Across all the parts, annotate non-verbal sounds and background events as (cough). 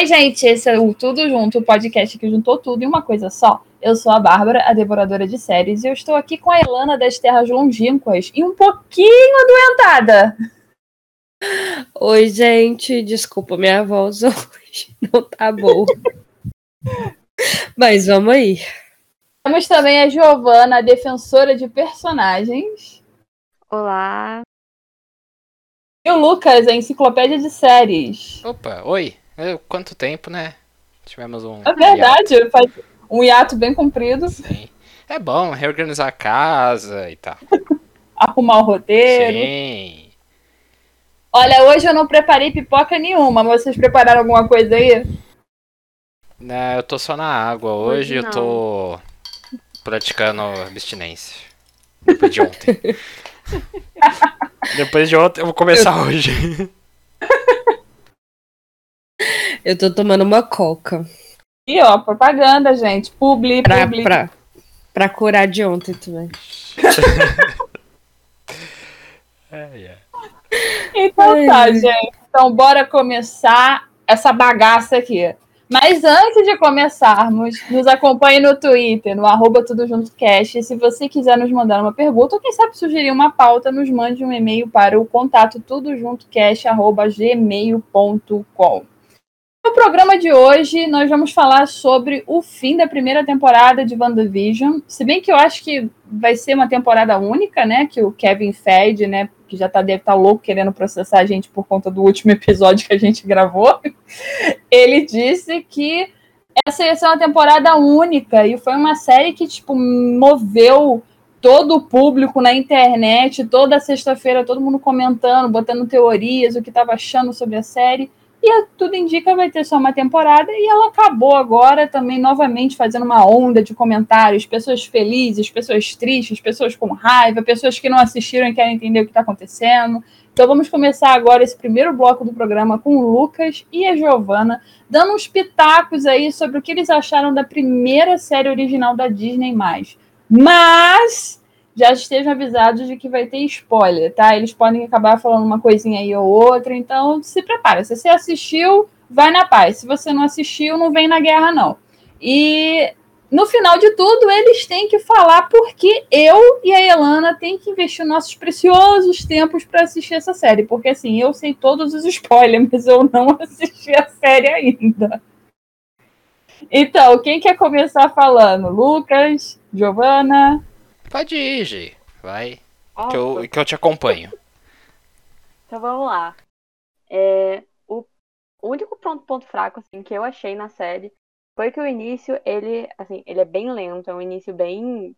Oi, gente, esse é o Tudo Junto, o podcast que juntou tudo em uma coisa só. Eu sou a Bárbara, a devoradora de séries, e eu estou aqui com a Elana das Terras Longínquas e um pouquinho adoentada. Oi, gente, desculpa, minha voz (laughs) hoje não tá boa. Mas vamos aí. Temos também a Giovana, a defensora de personagens. Olá. E o Lucas, a enciclopédia de séries. Opa, oi. Quanto tempo, né? Tivemos um. É verdade, hiato. faz um hiato bem comprido. Sim. É bom reorganizar a casa e tal. (laughs) Arrumar o roteiro. Sim. Olha, hoje eu não preparei pipoca nenhuma, mas vocês prepararam alguma coisa aí? Não, eu tô só na água. Hoje, hoje eu tô praticando abstinência. Depois de ontem. (laughs) Depois de ontem eu vou começar eu... hoje. (laughs) Eu tô tomando uma coca. E ó, propaganda, gente. Publi, pra, publi. Pra, pra curar de ontem também. (laughs) é, é. Então Ai. tá, gente. Então bora começar essa bagaça aqui. Mas antes de começarmos, nos acompanhe no Twitter, no arroba Tudo Junto Cast. Se você quiser nos mandar uma pergunta ou quem sabe sugerir uma pauta, nos mande um e-mail para o contato tudojuntocast.gmail.com. No programa de hoje, nós vamos falar sobre o fim da primeira temporada de WandaVision. Se bem que eu acho que vai ser uma temporada única, né? Que o Kevin Feige, né? Que já tá, deve estar tá louco querendo processar a gente por conta do último (laughs) episódio que a gente gravou. Ele disse que essa ia ser uma temporada única e foi uma série que, tipo, moveu todo o público na internet, toda sexta-feira, todo mundo comentando, botando teorias, o que estava achando sobre a série. E tudo indica vai ter só uma temporada e ela acabou agora também novamente fazendo uma onda de comentários, pessoas felizes, pessoas tristes, pessoas com raiva, pessoas que não assistiram e querem entender o que está acontecendo. Então vamos começar agora esse primeiro bloco do programa com o Lucas e a Giovana, dando uns pitacos aí sobre o que eles acharam da primeira série original da Disney+. Mas já estejam avisados de que vai ter spoiler, tá? Eles podem acabar falando uma coisinha aí ou outra, então se prepara. Se você assistiu, vai na paz. Se você não assistiu, não vem na guerra, não. E no final de tudo, eles têm que falar porque eu e a Elana têm que investir nossos preciosos tempos para assistir essa série. Porque assim, eu sei todos os spoilers, (laughs) mas eu não assisti a série ainda. Então, quem quer começar falando? Lucas, Giovana? Pode ir, Gi. Vai. Que eu, que eu te acompanho. Então vamos lá. É, o, único ponto, ponto fraco assim, que eu achei na série foi que o início, ele, assim, ele é bem lento, é um início bem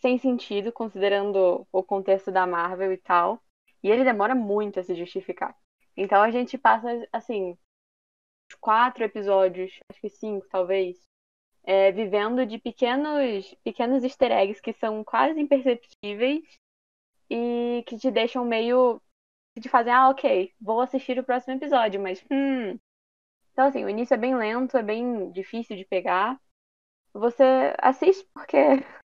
sem sentido, considerando o contexto da Marvel e tal. E ele demora muito a se justificar. Então a gente passa, assim, quatro episódios, acho que cinco, talvez, é, vivendo de pequenos, pequenos easter eggs que são quase imperceptíveis e que te deixam meio. que te fazem, ah, ok, vou assistir o próximo episódio, mas. Hum. Então, assim, o início é bem lento, é bem difícil de pegar. Você assiste porque (laughs)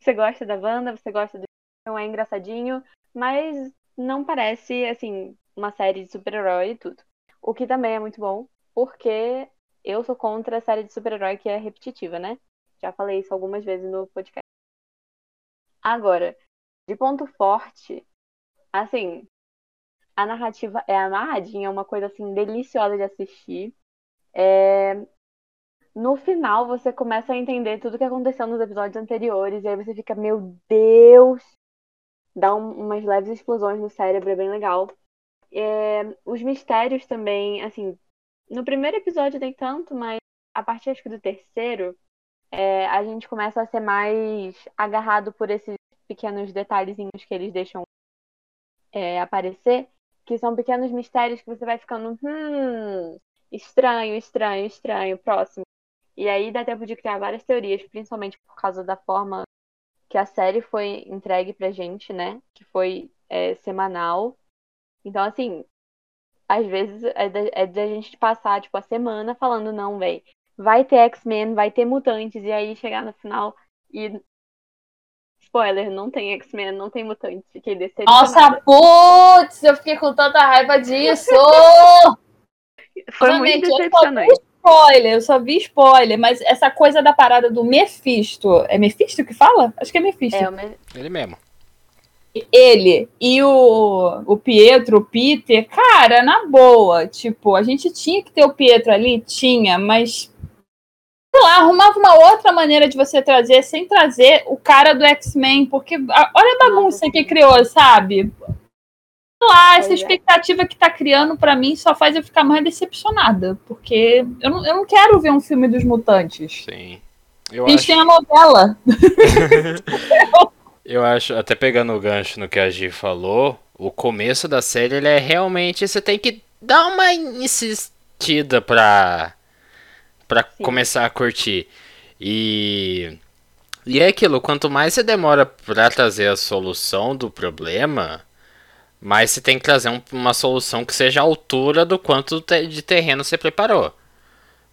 você gosta da banda, você gosta do. Então é engraçadinho, mas não parece, assim, uma série de super-herói e tudo. O que também é muito bom, porque eu sou contra a série de super-herói que é repetitiva, né? Já falei isso algumas vezes no podcast. Agora, de ponto forte, assim, a narrativa é amarradinha, é uma coisa assim deliciosa de assistir. É... No final você começa a entender tudo o que aconteceu nos episódios anteriores, e aí você fica, meu Deus! Dá um, umas leves explosões no cérebro, é bem legal. É... Os mistérios também, assim, no primeiro episódio nem tanto, mas a partir acho que do terceiro, é, a gente começa a ser mais agarrado por esses pequenos detalhezinhos que eles deixam é, aparecer, que são pequenos mistérios que você vai ficando, hum, estranho, estranho, estranho, próximo. E aí dá tempo de criar várias teorias, principalmente por causa da forma que a série foi entregue pra gente, né? Que foi é, semanal. Então, assim, às vezes é da, é da gente passar, tipo, a semana falando, não, velho, vai ter X-Men, vai ter mutantes, e aí chegar no final e. Spoiler, não tem X-Men, não tem mutantes. Fiquei decepcionada. Nossa, putz, eu fiquei com tanta raiva disso! (laughs) Foi muito decepcionante. Spoiler, eu só vi spoiler, mas essa coisa da parada do Mephisto. É Mephisto que fala? Acho que é Mephisto. É, me... Ele mesmo. Ele e o, o Pietro, o Peter, cara, na boa, tipo, a gente tinha que ter o Pietro ali, tinha, mas sei lá, arrumava uma outra maneira de você trazer sem trazer o cara do X-Men, porque olha a bagunça que criou, sabe? lá, essa é. expectativa que tá criando para mim só faz eu ficar mais decepcionada, porque eu não, eu não quero ver um filme dos mutantes. Sim. Eu a gente acho... tem a novela. (laughs) (laughs) eu acho, até pegando o gancho no que a Gi falou, o começo da série ele é realmente. Você tem que dar uma insistida pra, pra começar a curtir. E. E é aquilo, quanto mais você demora pra trazer a solução do problema, mas você tem que trazer um, uma solução que seja à altura do quanto de terreno você preparou.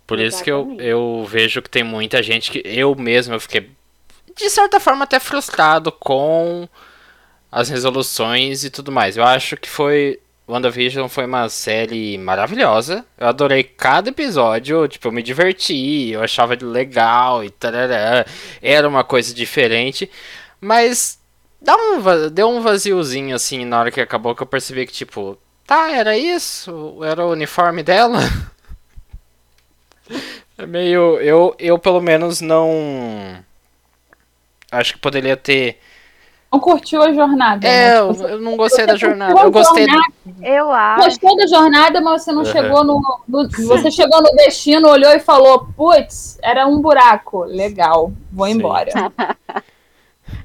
Por Exatamente. isso que eu, eu vejo que tem muita gente que. Eu mesmo eu fiquei, de certa forma, até frustrado com as resoluções e tudo mais. Eu acho que foi. WandaVision foi uma série maravilhosa. Eu adorei cada episódio. Tipo, eu me diverti, eu achava legal e tal. Era uma coisa diferente. Mas dá um, deu um vaziozinho assim na hora que acabou que eu percebi que tipo, tá, era isso? Era o uniforme dela? (laughs) é meio eu eu pelo menos não acho que poderia ter não curtiu a jornada. É, né? tipo, eu não gostei da jornada. Eu gostei. Jornada, Eu acho. Gostou da jornada, mas você não uhum. chegou no, no Você chegou no destino, olhou e falou: putz, era um buraco. Legal, vou Sim. embora. (laughs)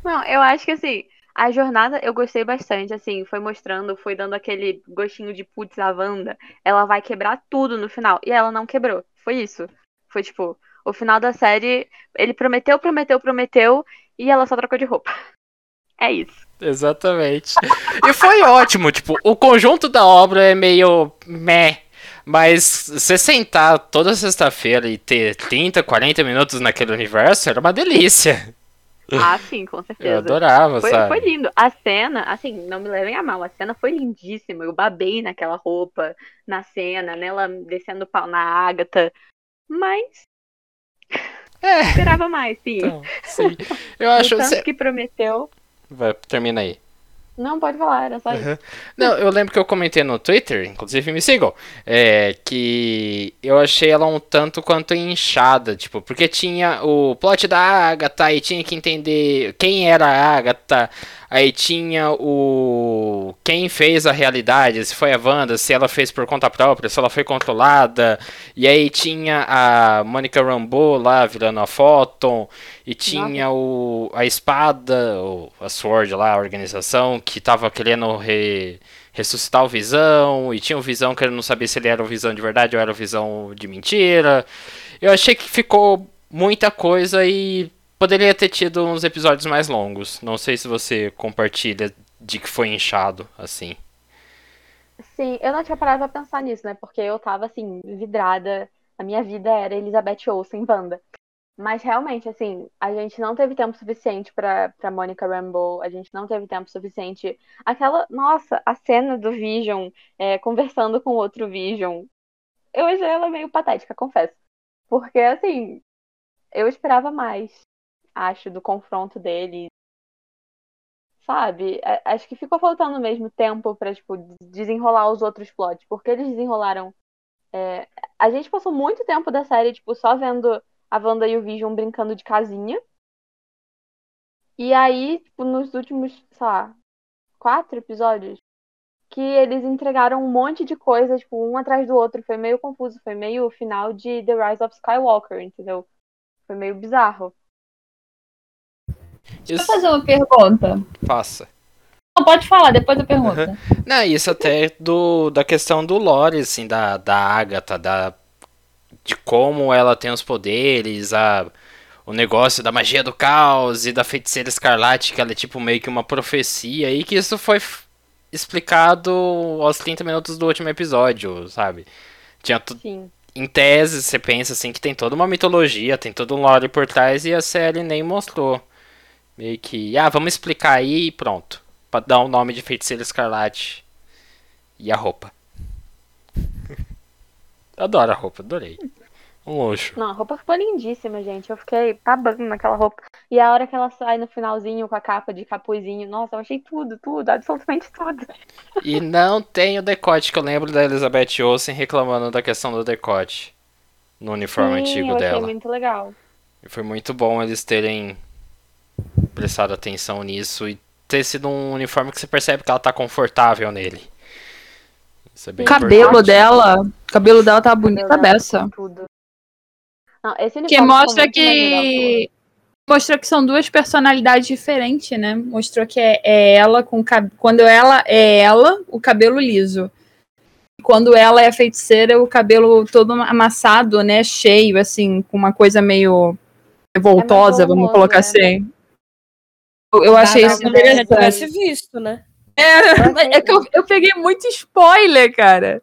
Não, eu acho que assim, a jornada eu gostei bastante, assim, foi mostrando, foi dando aquele gostinho de putz, a Wanda, ela vai quebrar tudo no final. E ela não quebrou. Foi isso. Foi tipo, o final da série, ele prometeu, prometeu, prometeu, e ela só trocou de roupa. É isso. Exatamente. e foi ótimo, tipo, o conjunto da obra é meio meh. Mas você sentar toda sexta-feira e ter 30, 40 minutos naquele universo era uma delícia. Ah, sim, com certeza. Eu adorava, foi, sabe? Foi lindo. A cena, assim, não me levem a mal, a cena foi lindíssima. Eu babei naquela roupa, na cena, nela descendo pau na Ágata. Mas. É. Esperava mais, sim. Então, sim. Eu (laughs) acho tanto que prometeu. Vai, termina aí. Não, pode falar, era só isso. Não, eu lembro que eu comentei no Twitter, inclusive me sigam, é, que eu achei ela um tanto quanto inchada, tipo, porque tinha o plot da Agatha e tinha que entender quem era a Agatha, Aí tinha o. Quem fez a realidade, se foi a Wanda, se ela fez por conta própria, se ela foi controlada. E aí tinha a Monica Rambeau lá virando a Photon. E tinha o, a espada, o, a Sword lá, a organização, que tava querendo re, ressuscitar o Visão. E tinha o Visão que eu não sabia se ele era o Visão de verdade ou era o Visão de mentira. Eu achei que ficou muita coisa e Poderia ter tido uns episódios mais longos. Não sei se você compartilha de que foi inchado, assim. Sim, eu não tinha parado pra pensar nisso, né? Porque eu tava, assim, vidrada. A minha vida era Elizabeth Olsen banda. Mas realmente, assim, a gente não teve tempo suficiente pra, pra Monica Rambeau, a gente não teve tempo suficiente. Aquela, nossa, a cena do Vision é, conversando com outro Vision. Eu achei ela meio patética, confesso. Porque, assim, eu esperava mais acho, do confronto dele. Sabe? Acho que ficou faltando mesmo tempo pra, tipo, desenrolar os outros plots. Porque eles desenrolaram. É... A gente passou muito tempo da série, tipo, só vendo a Wanda e o Vision brincando de casinha. E aí, tipo, nos últimos, sei lá, quatro episódios, que eles entregaram um monte de coisa, tipo, um atrás do outro. Foi meio confuso, foi meio o final de The Rise of Skywalker, entendeu? Foi meio bizarro. Deixa isso... eu fazer uma pergunta. Faça. Não, pode falar, depois eu pergunto. Uhum. Não, isso até do, da questão do lore, assim, da, da Agatha, da, de como ela tem os poderes, a, o negócio da magia do caos e da feiticeira escarlate, que ela é tipo meio que uma profecia, e que isso foi explicado aos 30 minutos do último episódio, sabe? Tinha tudo. Em tese, você pensa assim que tem toda uma mitologia, tem todo um lore por trás e a série nem mostrou. Meio que, ah, vamos explicar aí e pronto. Pra dar o um nome de feiticeira escarlate. E a roupa. Adoro a roupa, adorei. Um luxo. Não, a roupa ficou lindíssima, gente. Eu fiquei babando naquela roupa. E a hora que ela sai no finalzinho com a capa de capuzinho, nossa, eu achei tudo, tudo, absolutamente tudo. (laughs) E não tem o decote, que eu lembro da Elizabeth Olsen reclamando da questão do decote no uniforme Sim, antigo eu achei dela. muito legal. E foi muito bom eles terem prestado atenção nisso e ter sido um uniforme que você percebe que ela tá confortável nele. Isso é bem O cabelo importante. dela, o cabelo dela tá bonita. Não, esse Que mostra que. Mostrou que são duas personalidades diferentes, né? Mostrou que é, é ela com cab... quando ela é ela, o cabelo liso. Quando ela é feiticeira, o cabelo todo amassado, né? Cheio, assim, com uma coisa meio revoltosa, vamos volumoso, colocar é. assim. Eu, achei isso já interessante. tivesse visto, né? É, é que eu, eu peguei muito spoiler, cara.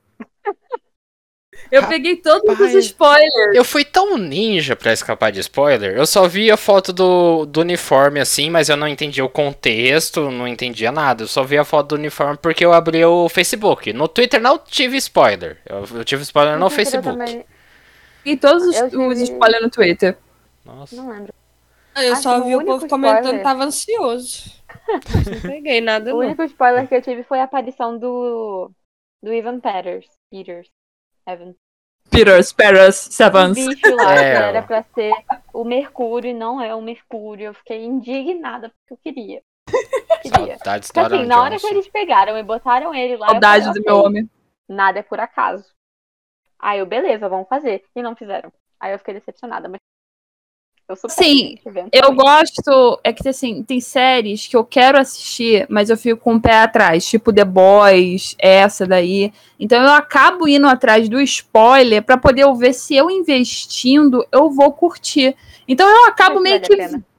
Eu peguei todos os spoilers. Eu fui tão ninja pra escapar de spoiler. Eu só vi a foto do, do uniforme assim, mas eu não entendi o contexto, não entendia nada. Eu só vi a foto do uniforme porque eu abri o Facebook. No Twitter não tive spoiler. Eu, eu tive spoiler no Twitter eu Facebook. também E todos os, os spoilers no Twitter. Nossa. Não lembro. Eu Acho só vi o o povo comentando spoiler- que tava ansioso. (laughs) Não peguei nada, O não. único spoiler que eu tive foi a aparição do. do Ivan Peters. Peters. Evan. Peters, O Sevens. bicho lá É, era pra ser o Mercúrio e não é o Mercúrio. Eu fiquei indignada porque eu queria. (laughs) Queria. Saudades do Porque assim, Aaron na hora que eles pegaram e botaram ele lá. eu Saudade falei, do "Ok, meu homem. Nada é por acaso. Aí eu, beleza, vamos fazer. E não fizeram. Aí eu fiquei decepcionada, mas. Eu sou Sim. Eu gosto, é que assim, tem séries que eu quero assistir, mas eu fico com o pé atrás, tipo The Boys, essa daí. Então eu acabo indo atrás do spoiler pra poder eu ver se eu investindo eu vou curtir. Então eu acabo Mas meio vale que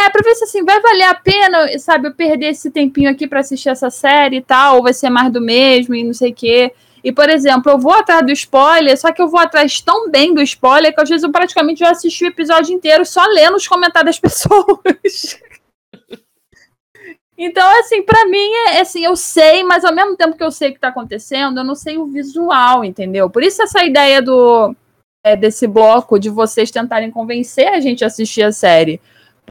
é pra ver se assim vai valer a pena, sabe, eu perder esse tempinho aqui pra assistir essa série e tal, ou vai ser mais do mesmo e não sei o quê. E, por exemplo, eu vou atrás do spoiler, só que eu vou atrás tão bem do spoiler que às vezes eu praticamente já assisti o episódio inteiro só lendo os comentários (laughs) das pessoas. Então, assim, pra mim é assim, eu sei, mas ao mesmo tempo que eu sei o que tá acontecendo, eu não sei o visual, entendeu? Por isso essa ideia do é, desse bloco de vocês tentarem convencer a gente a assistir a série.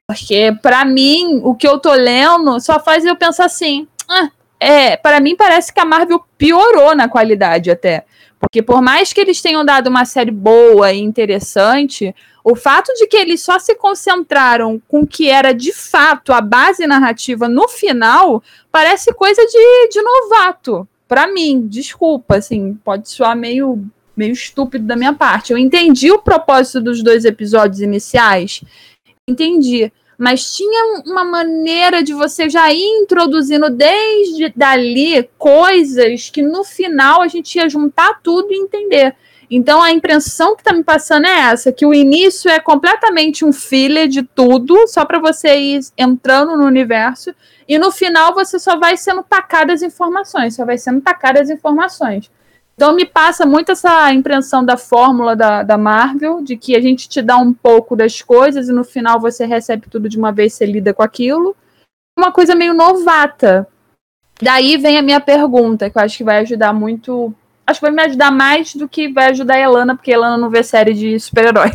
Porque, pra mim, o que eu tô lendo só faz eu pensar assim. Ah, é, para mim parece que a Marvel piorou na qualidade até. Porque por mais que eles tenham dado uma série boa e interessante, o fato de que eles só se concentraram com o que era de fato a base narrativa no final parece coisa de, de novato. Pra mim, desculpa, assim, pode soar meio, meio estúpido da minha parte. Eu entendi o propósito dos dois episódios iniciais, entendi. Mas tinha uma maneira de você já ir introduzindo desde dali coisas que no final a gente ia juntar tudo e entender. Então a impressão que tá me passando é essa, que o início é completamente um filler de tudo, só para você ir entrando no universo, e no final você só vai sendo tacado as informações, só vai sendo tacado as informações. Então me passa muito essa impressão da fórmula da, da Marvel, de que a gente te dá um pouco das coisas e no final você recebe tudo de uma vez, você lida com aquilo. Uma coisa meio novata. Daí vem a minha pergunta, que eu acho que vai ajudar muito. Acho que vai me ajudar mais do que vai ajudar a Elana, porque a Elana não vê série de super-herói.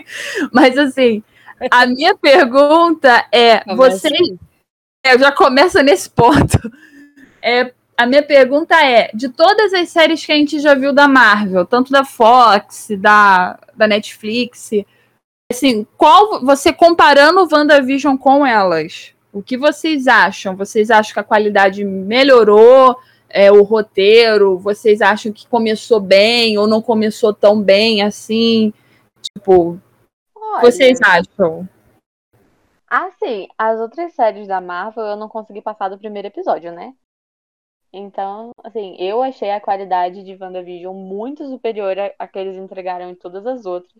(laughs) Mas assim, a minha pergunta é: Começa você. aí. É, já começa nesse ponto. É, a minha pergunta é: de todas as séries que a gente já viu da Marvel, tanto da Fox, da, da Netflix, assim, qual você comparando o WandaVision com elas? O que vocês acham? Vocês acham que a qualidade melhorou? É, o roteiro? Vocês acham que começou bem ou não começou tão bem assim? Tipo, o que vocês acham? Assim, as outras séries da Marvel eu não consegui passar do primeiro episódio, né? Então, assim, eu achei a qualidade de WandaVision muito superior à que eles entregaram em todas as outras.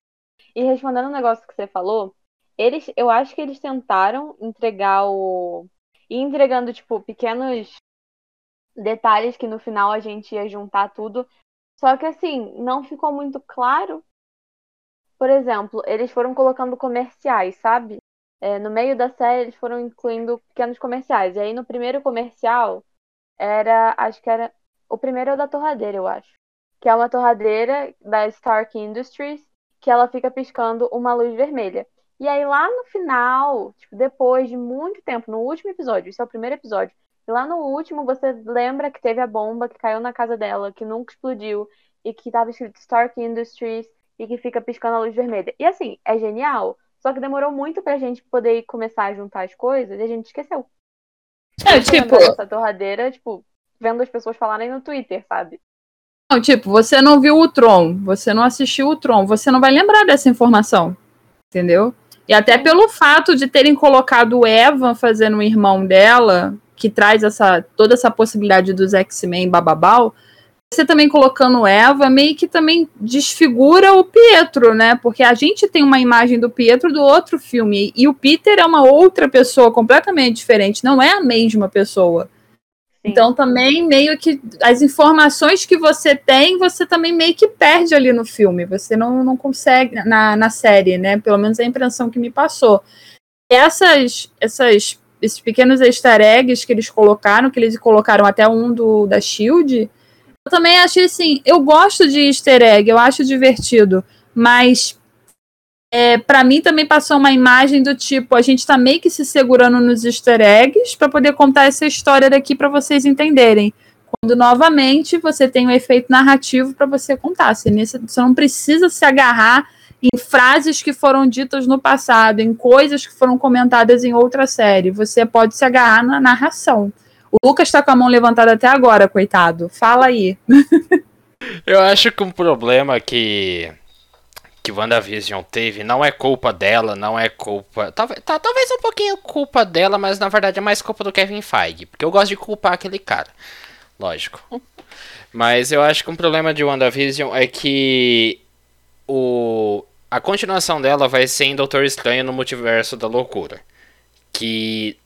E respondendo o negócio que você falou, eles, eu acho que eles tentaram entregar o. ir entregando, tipo, pequenos detalhes que no final a gente ia juntar tudo. Só que, assim, não ficou muito claro. Por exemplo, eles foram colocando comerciais, sabe? É, no meio da série, eles foram incluindo pequenos comerciais. E aí, no primeiro comercial, era. Acho que era. O primeiro é o da torradeira, eu acho. que é uma torradeira da Stark Industries, que ela fica piscando uma luz vermelha. E aí lá no final, tipo, depois de muito tempo, no último episódio, esse é o primeiro episódio, lá no último você lembra que teve a bomba que caiu na casa dela, que nunca explodiu, e que tava escrito Stark Industries, e que fica piscando a luz vermelha. E assim, é genial, só que demorou muito pra gente poder começar a juntar as coisas e a gente esqueceu. É, tipo. Essa torradeira, tipo, vendo as pessoas falarem no Twitter, sabe? Não, tipo, você não viu o Tron, você não assistiu o Tron, você não vai lembrar dessa informação. Entendeu? E até pelo fato de terem colocado o Evan fazendo o irmão dela, que traz essa toda essa possibilidade dos X-Men bababal, você também colocando Eva meio que também desfigura o Pietro, né? Porque a gente tem uma imagem do Pietro do outro filme e o Peter é uma outra pessoa completamente diferente, não é a mesma pessoa. Então também meio que as informações que você tem, você também meio que perde ali no filme. Você não, não consegue na, na série, né? Pelo menos a impressão que me passou. Essas, essas, esses pequenos easter eggs que eles colocaram, que eles colocaram até um do da Shield, eu também achei assim, eu gosto de easter egg, eu acho divertido, mas é, para mim também passou uma imagem do tipo, a gente tá meio que se segurando nos easter eggs para poder contar essa história daqui para vocês entenderem. Quando novamente você tem um efeito narrativo para você contar. Você, você não precisa se agarrar em frases que foram ditas no passado, em coisas que foram comentadas em outra série. Você pode se agarrar na narração. O Lucas está com a mão levantada até agora, coitado. Fala aí. Eu acho que um problema que que WandaVision teve não é culpa dela, não é culpa. Talvez, tá, talvez um pouquinho culpa dela, mas na verdade é mais culpa do Kevin Feige. Porque eu gosto de culpar aquele cara. Lógico. Mas eu acho que um problema de WandaVision é que o, a continuação dela vai ser em Doutor Estranho no Multiverso da Loucura. Que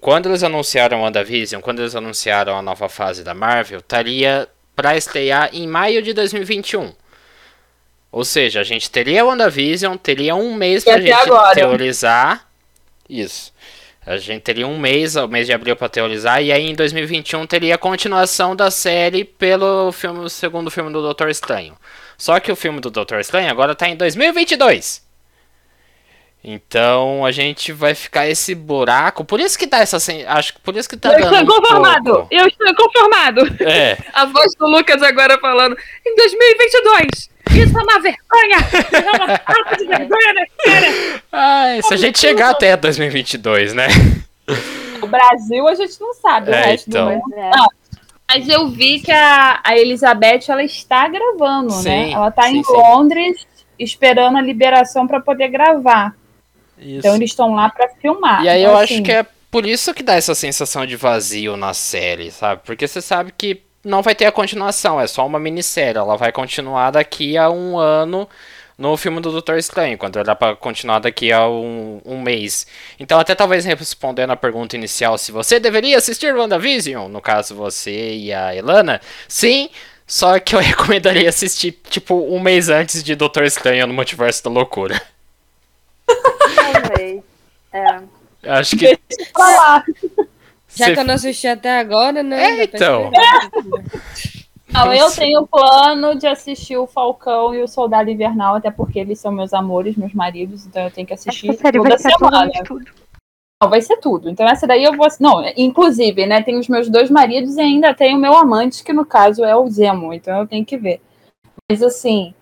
quando eles anunciaram WandaVision, quando eles anunciaram a nova fase da Marvel, estaria para estrear em maio de 2021. Ou seja, a gente teria WandaVision, teria um mês pra gente agora. teorizar. Isso. A gente teria um mês, o mês de abril para teorizar, e aí em 2021 teria a continuação da série pelo filme, o segundo filme do Doutor Estranho. Só que o filme do Doutor Estranho agora tá em 2022. Então a gente vai ficar esse buraco. Por isso que tá essa. Acho que por isso que tá Eu estou conformado! Um eu estou conformado! É. (laughs) A voz do Lucas agora falando. Em 2022! Isso é uma vergonha! É uma falta de vergonha né, cara! Ai, se a gente chegar até 2022, né? O Brasil a gente não sabe, o é, resto então. do mundo. É. Não, mas eu vi que a, a Elizabeth ela está gravando, né? sim, né? Ela está em sim. Londres esperando a liberação para poder gravar. Isso. Então eles estão lá para filmar. E aí então, eu assim... acho que é por isso que dá essa sensação de vazio na série, sabe? Porque você sabe que não vai ter a continuação, é só uma minissérie. Ela vai continuar daqui a um ano no filme do Doutor Estranho, quando era para continuar daqui a um, um, mês. Então, até talvez respondendo a pergunta inicial, se você deveria assistir WandaVision, no caso você e a Elana, sim, só que eu (laughs) recomendaria assistir, tipo, um mês antes de Doutor Estranho no Multiverso da Loucura. Talvez. É. Acho que. Deixa pra lá. (laughs) Já Cê... que eu não assisti até agora, né? É, então. Não, eu tenho plano de assistir o Falcão e o Soldado Invernal, até porque eles são meus amores, meus maridos, então eu tenho que assistir essa série toda vai semana. Tudo. Não, vai ser tudo. Então essa daí eu vou. Não, inclusive, né? Tem os meus dois maridos e ainda tem o meu amante, que no caso é o Zemo, então eu tenho que ver. Mas assim,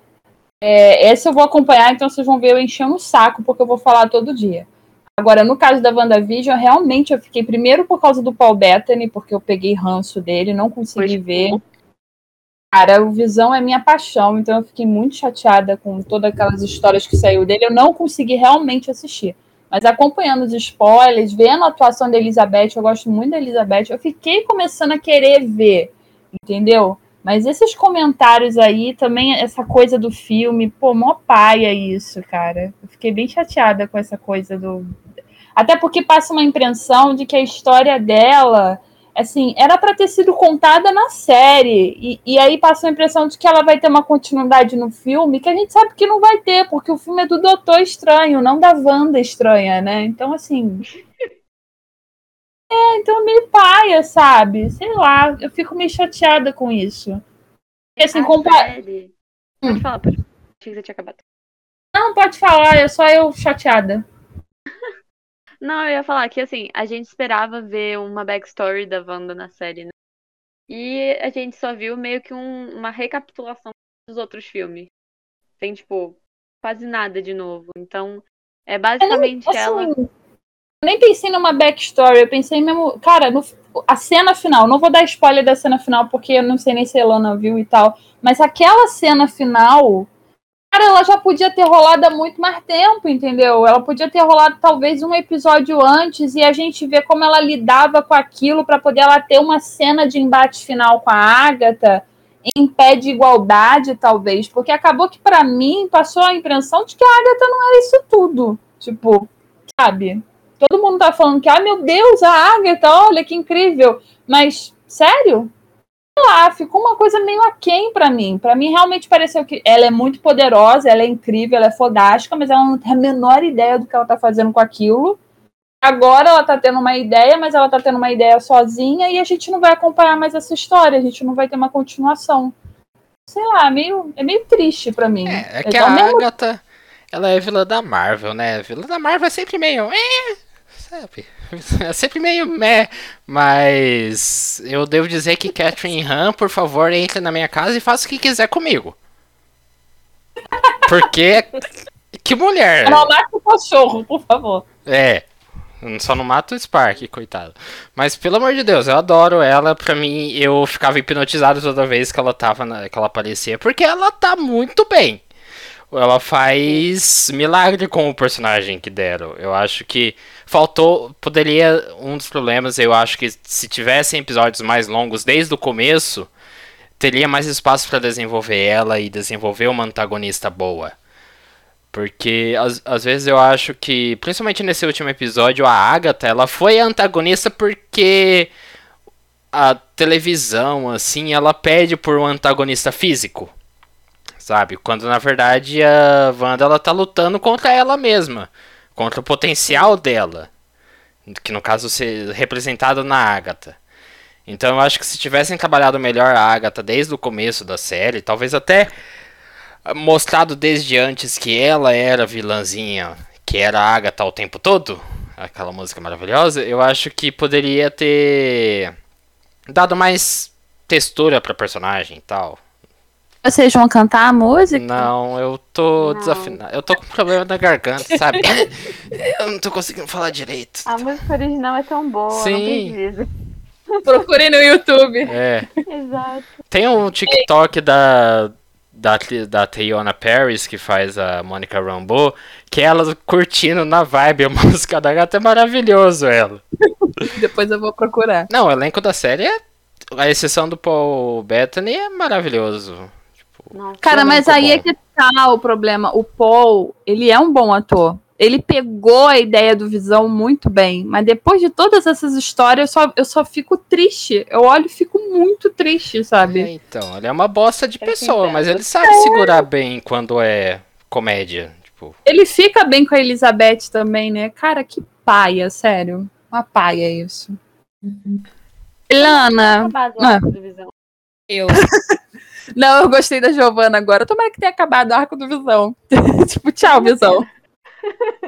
é, esse eu vou acompanhar, então vocês vão ver eu enchendo o saco, porque eu vou falar todo dia. Agora, no caso da WandaVision, realmente eu fiquei primeiro por causa do Paul Bettany, porque eu peguei ranço dele, não consegui ver. Cara, o Visão é minha paixão, então eu fiquei muito chateada com todas aquelas histórias que saiu dele. Eu não consegui realmente assistir. Mas acompanhando os spoilers, vendo a atuação da Elizabeth, eu gosto muito da Elizabeth, eu fiquei começando a querer ver, entendeu? Mas esses comentários aí, também essa coisa do filme, pô, mó paia isso, cara. Eu fiquei bem chateada com essa coisa do, até porque passa uma impressão de que a história dela, assim, era para ter sido contada na série. E, e aí passa a impressão de que ela vai ter uma continuidade no filme, que a gente sabe que não vai ter, porque o filme é do Doutor Estranho, não da Wanda Estranha, né? Então, assim. É, então meio paia, sabe? Sei lá, eu fico meio chateada com isso. E assim, A compa... série... Hum. Pode falar, pode. Achei que você tinha acabado. Não, pode falar, é só eu chateada. (laughs) Não, eu ia falar que assim, a gente esperava ver uma backstory da Wanda na série, né? E a gente só viu meio que um- uma recapitulação dos outros filmes. Tem, tipo, quase nada de novo. Então, é basicamente Assim, ela. Nem pensei numa backstory, eu pensei mesmo. Cara, no- a cena final, não vou dar spoiler da cena final, porque eu não sei nem se a Elana viu e tal. Mas aquela cena final. Cara, ela já podia ter rolado há muito mais tempo, entendeu? Ela podia ter rolado talvez um episódio antes e a gente ver como ela lidava com aquilo para poder ela ter uma cena de embate final com a Agatha em pé de igualdade, talvez, porque acabou que pra mim passou a impressão de que a Agatha não era isso tudo. Tipo, sabe? Todo mundo tá falando que, ah, meu Deus, a Agatha, olha que incrível. Mas, sério? Sei lá, ficou uma coisa meio aquém pra mim. Pra mim, realmente pareceu que ela é muito poderosa, ela é incrível, ela é fodástica, mas ela não tem a menor ideia do que ela tá fazendo com aquilo. Agora ela tá tendo uma ideia, mas ela tá tendo uma ideia sozinha e a gente não vai acompanhar mais essa história, a gente não vai ter uma continuação. Sei lá, meio, é meio triste pra mim. É, é que Então, a mesmo- Agatha, ela é vilã da Marvel, né? Vilã da Marvel é sempre meio. É, sabe? (laughs) É sempre meio meh. Mas eu devo dizer que Catherine Han, por favor, entre na minha casa e faça o que quiser comigo. Porque. (laughs) Que mulher! Não mate o cachorro, por favor. É. Só não mata o Spark, coitado. Mas pelo amor de Deus, eu adoro ela. Pra mim, eu ficava hipnotizado toda vez que ela tava na- que ela aparecia, porque ela tá muito bem. Ela faz milagre com o personagem que deram. Eu acho que faltou. Poderia. Um dos problemas, eu acho que se tivessem episódios mais longos desde o começo, teria mais espaço pra desenvolver ela e desenvolver uma antagonista boa. Porque às, às vezes eu acho que, principalmente nesse último episódio, a Agatha, ela foi a antagonista porque a televisão, assim, ela pede por um antagonista físico. Sabe? Quando na verdade a Wanda ela tá lutando contra ela mesma, contra o potencial dela, que no caso ser representado na Agatha. Então eu acho que se tivessem trabalhado melhor a Agatha desde o começo da série, talvez até mostrado desde antes que ela era vilãzinha, que era a Agatha o tempo todo, aquela música maravilhosa, eu acho que poderia ter dado mais textura pra personagem e tal. Vocês vão cantar a música? Não, eu tô Não. desafinado. Eu tô com problema na garganta, sabe? (laughs) eu não tô conseguindo falar direito. A música original é tão boa, Sim. não precisa. Procurem no YouTube. É. Exato. Tem um TikTok da da, da Teyona Paris, que faz a Monica Rambeau, que ela curtindo na vibe a (laughs) música da gata é maravilhoso ela. (laughs) Depois eu vou procurar. Não, o elenco da série é. A exceção do Paul Bettany é maravilhoso. Nossa. Cara, mas aí é bom. que tá o problema. O Paul, ele é um bom ator. Ele pegou a ideia do Visão muito bem, mas depois de todas essas histórias, eu só, eu só fico triste. Eu olho e fico muito triste, É, sabe? então, ele é uma bosta de Eu pessoa, mas ele sabe segurar bem quando é comédia. Tipo, Ele fica bem com a Elizabeth também, né? Cara, que paia, sério. Uma paia isso. Ilana. Acabado o Ah. Eu. (laughs) Não, eu gostei da Giovana agora. Tomara que tenha acabado o arco do Visão. (laughs) tipo, tchau, Visão.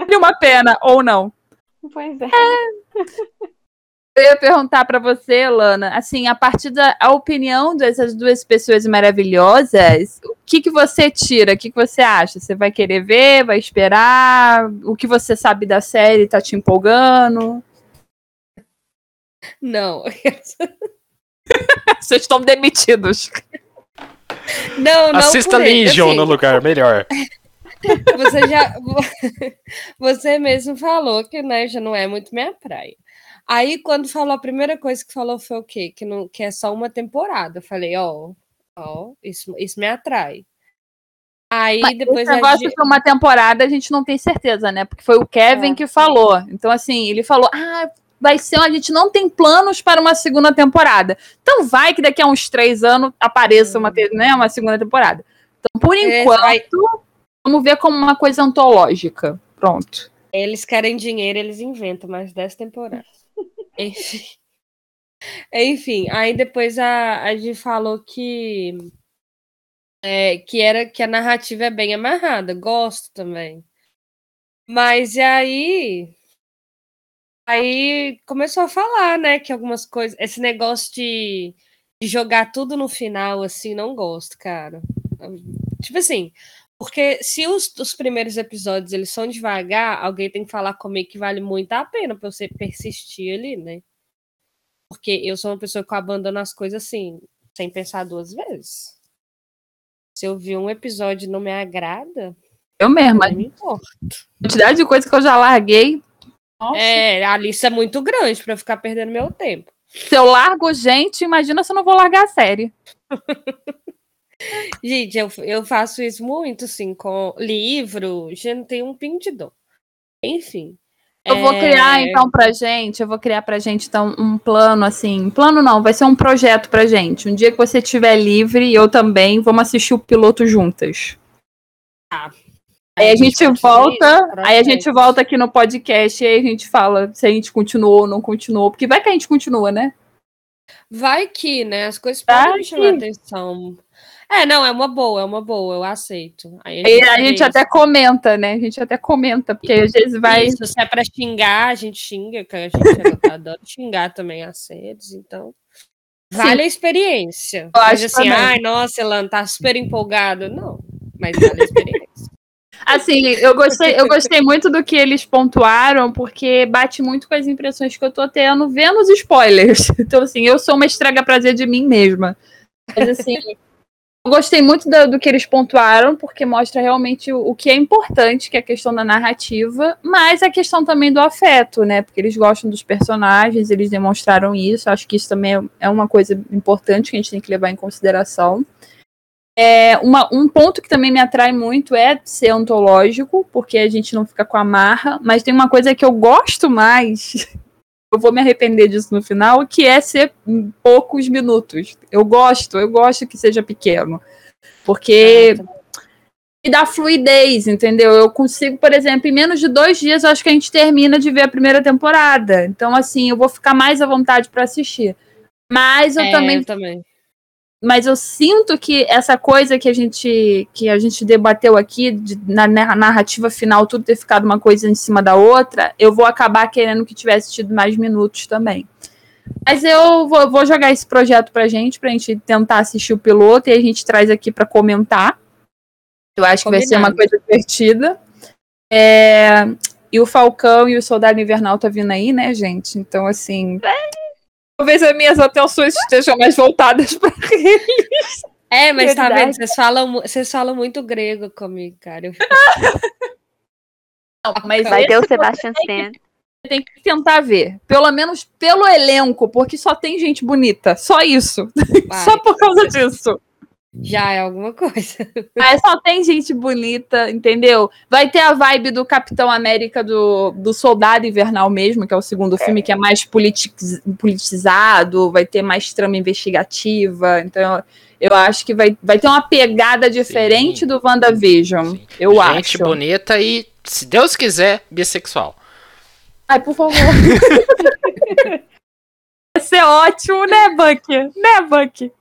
E uma pena, ou não. Pois é. Eu ia perguntar pra você, Lana, assim, a partir da a opinião dessas duas pessoas maravilhosas, o que que você tira? O que que você acha? Você vai querer ver? Vai esperar? O que você sabe da série tá te empolgando? Não. (laughs) Vocês estão demitidos. (laughs) Não, não. assista Legion assim, no lugar melhor. (laughs) Você já. (laughs) Você mesmo falou que né, já não é muito minha praia. Aí, quando falou, a primeira coisa que falou foi o quê? Que, não, que é só uma temporada. Eu falei, ó, ó, isso, isso me atrai. Aí depois Esse negócio Gi- foi uma temporada, a gente não tem certeza, né? Porque foi o Kevin É. que falou. Então, assim, ele falou: ah, vai ser, a gente não tem planos para uma segunda temporada. Então, vai que daqui a uns três anos apareça uma, né, uma segunda temporada. Então, por enquanto, vai- vamos ver como uma coisa antológica. Pronto. Eles querem dinheiro, eles inventam mais 10 temporadas. (laughs) Enfim. Enfim, aí depois a, a Gi falou que É, que era que a narrativa é bem amarrada, gosto também. Mas e aí aí começou a falar, né, que algumas coisas, esse negócio de, de jogar tudo no final assim, não gosto, cara. Tipo assim, porque se os, os primeiros episódios eles são devagar, alguém tem que falar comigo que vale muito a pena pra você persistir ali, né? Porque eu sou uma pessoa que abandona as coisas assim, sem pensar duas vezes. Se eu vi um episódio e não me agrada, Eu mesma. não me importo. A quantidade de coisa que eu já larguei. Nossa. É, a lista é muito grande pra eu ficar perdendo meu tempo. Se eu largo gente, imagina se eu não vou largar a série. (laughs) Gente, eu, eu faço isso muito, assim, com livro, já não tem um pingo de dor. Enfim. Eu vou é, criar, então, pra gente, eu vou criar pra gente, então, um plano, assim, plano não, vai ser um projeto pra gente. Um dia que você estiver livre, eu também, vamos assistir o piloto juntas. Aí a gente fazer volta, aí a gente volta aqui no podcast e aí a gente fala se a gente continuou ou não continuou, porque vai que a gente continua, né? Vai que, né? As coisas Vai podem me chamar que. atenção. É, não, é uma boa, é uma boa, eu aceito. Aí a gente isso. até comenta, né? A gente até comenta, porque às vezes vai. Isso, se é pra xingar, a gente xinga, que a gente adora xingar também as sedes, então. Vale a experiência. Eu Mas acho assim, também. ai, nossa, Elan, tá super empolgado. Não, mas vale a experiência. Assim, eu gostei, eu gostei muito do que eles pontuaram, porque bate muito com as impressões que eu tô tendo vendo os spoilers. (laughs) Então, assim, eu sou uma estraga prazer de mim mesma. Mas assim, eu gostei muito do, do que eles pontuaram, porque mostra realmente o, o que é importante, que é a questão da narrativa, mas a questão também do afeto, né? Porque eles gostam dos personagens, eles demonstraram isso. Acho que isso também é- é uma coisa importante que a gente tem que levar em consideração. É, uma- um ponto que também me atrai muito é ser ontológico, porque a gente não fica com a marra, mas tem uma coisa que eu gosto mais, (laughs) eu vou me arrepender disso no final, que é ser em poucos minutos. Eu gosto, eu gosto que seja pequeno, porque me dá fluidez, entendeu? Eu consigo, por exemplo, em menos de dois dias, eu acho que a gente termina de ver a primeira temporada. Então, assim, eu vou ficar mais à vontade para assistir. Mas eu É, também eu também. Mas eu sinto que essa coisa que a gente que a gente debateu aqui de- na na- narrativa final tudo ter ficado uma coisa em cima da outra, eu vou acabar querendo que tivesse tido mais minutos também. Mas eu vou, vou jogar esse projeto pra gente, pra gente tentar assistir o piloto e a gente traz aqui pra comentar. Eu acho que vai ser uma Combinado. coisa divertida. É, e o Falcão e o Soldado Invernal tá vindo aí, né, gente? Então, assim. Talvez as minhas atenções estejam mais voltadas pra (laughs) ele. É, mas tá Verdade. vendo? Vocês falam, vocês falam muito grego comigo, cara. Eu (laughs) Não, mas Vai ter o você Sebastian tem que- Stan. Tem que tentar ver. Pelo menos pelo elenco, porque só tem gente bonita. Só isso. Vai, (laughs) Só por causa disso. Já é alguma coisa. (laughs) Mas só tem gente bonita, entendeu? Vai ter a vibe do Capitão América do, do Soldado Invernal mesmo, que é o segundo filme, que é mais politiz- politizado, vai ter mais trama investigativa. Então, eu acho que vai, vai ter uma pegada diferente Sim. do WandaVision. Sim. Eu Gente acho. bonita e, se Deus quiser, bissexual. Ai, por favor. (laughs) Vai ser ótimo, né, Buck? Né, Buck?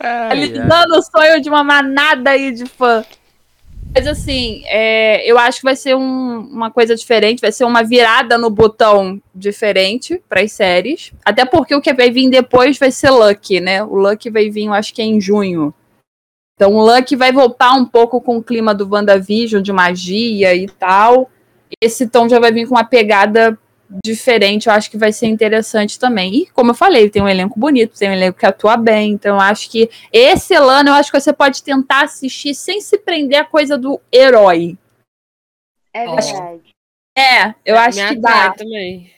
Realizando o sonho de uma manada aí de fã. Mas assim, é, eu acho que vai ser um- uma coisa diferente, vai ser uma virada no botão diferente para as séries. Até porque o que vai vir depois vai ser Lucky, né? O Lucky vai vir, eu acho que é em junho. Então o Lucky vai voltar um pouco com o clima do WandaVision, de magia e tal. Esse tom já vai vir com uma pegada diferente, eu acho que vai ser interessante também. E, como eu falei, tem um elenco bonito, tem um elenco que atua bem, então eu acho que esse Elano, eu acho que você pode tentar assistir sem se prender a coisa do herói. É verdade. É, eu acho Me que dá. também.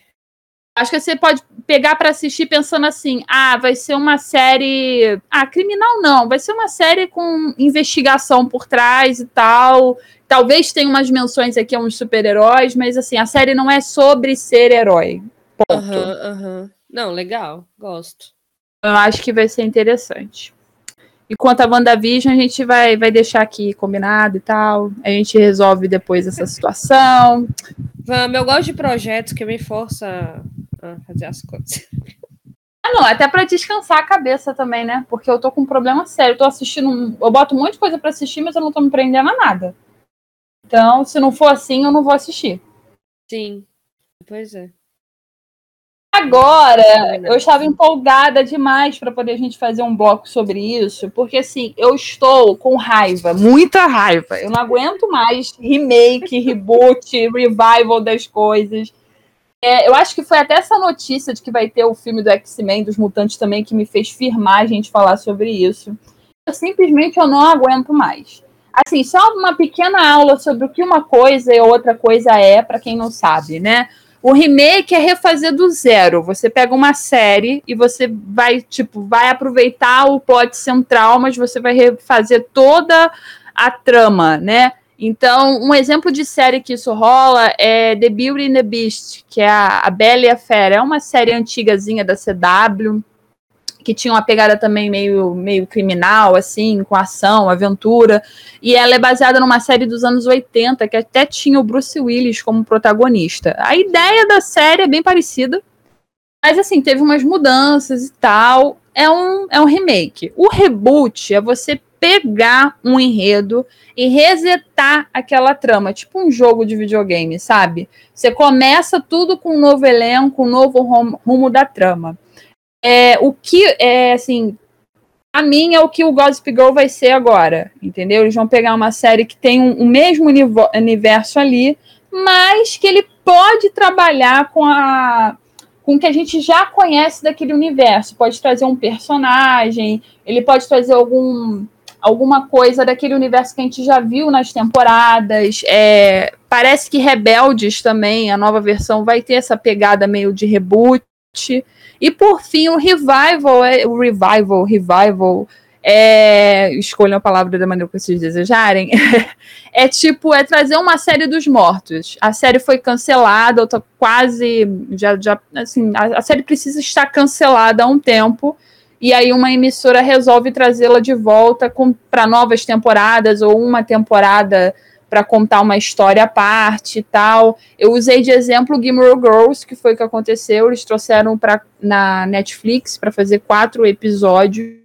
Acho que você pode pegar pra assistir pensando assim: ah, vai ser uma série. Ah, criminal não, vai ser uma série com investigação por trás e tal. Talvez tenha umas menções aqui a uns super-heróis, mas assim, a série não é sobre ser herói. Ponto. Aham. Não, legal. Gosto. Eu acho que vai ser interessante. E quanto a WandaVision, a gente vai, vai deixar aqui combinado e tal. A gente resolve depois essa situação. Vamos, eu gosto de projetos que me forçam a fazer as coisas. Ah, não, até para descansar a cabeça também, né? Porque eu tô com um problema sério. Eu tô assistindo. Eu boto um monte de coisa para assistir, mas eu não tô me prendendo a nada. Então, se não for assim, eu não vou assistir. Sim. Pois é. Agora, eu estava empolgada demais para poder a gente fazer um bloco sobre isso, porque assim, eu estou com raiva, muita raiva. Eu não aguento mais remake, reboot, (laughs) revival das coisas. É, eu acho que foi até essa notícia de que vai ter o filme do X-Men, dos Mutantes também, que me fez firmar a gente falar sobre isso. Eu simplesmente eu não aguento mais. Assim, só uma pequena aula sobre o que uma coisa e outra coisa é, para quem não sabe, né? O remake é refazer do zero. Você pega uma série e você vai, tipo, vai aproveitar o plot central, mas você vai refazer toda a trama, né? Então, um exemplo de série que isso rola é The Beauty and the Beast, que é a, a Bela e a Fera. É uma série antigazinha da CW que tinha uma pegada também meio, meio criminal, assim, com ação, aventura. E ela é baseada numa série dos anos 80, que até tinha o Bruce Willis como protagonista. A ideia da série é bem parecida, mas assim, teve umas mudanças e tal. É um, é um remake. O reboot é você pegar um enredo e resetar aquela trama, tipo um jogo de videogame, sabe? Você começa tudo com um novo elenco, um novo rumo da trama é, o que é assim, a mim é o que o Gossip Girl vai ser agora, entendeu? Eles vão pegar uma série que tem um, o mesmo universo ali, mas que ele pode trabalhar com a com o que a gente já conhece daquele universo. Pode trazer um personagem, ele pode trazer algum alguma coisa daquele universo que a gente já viu nas temporadas. É, parece que Rebeldes também, a nova versão, vai ter essa pegada meio de reboot. E por fim, o revival, é, o revival, revival, é, escolham a palavra da maneira que vocês desejarem, (laughs) é tipo, é trazer uma série dos mortos. A série foi cancelada, eu tô quase, já, já assim, a, a série precisa estar cancelada há um tempo, e aí uma emissora resolve trazê-la de volta para novas temporadas, ou uma temporada para contar uma história à parte e tal. Eu usei de exemplo Gilmore Girls, que foi o que aconteceu. Eles trouxeram para na Netflix para fazer quatro episódios.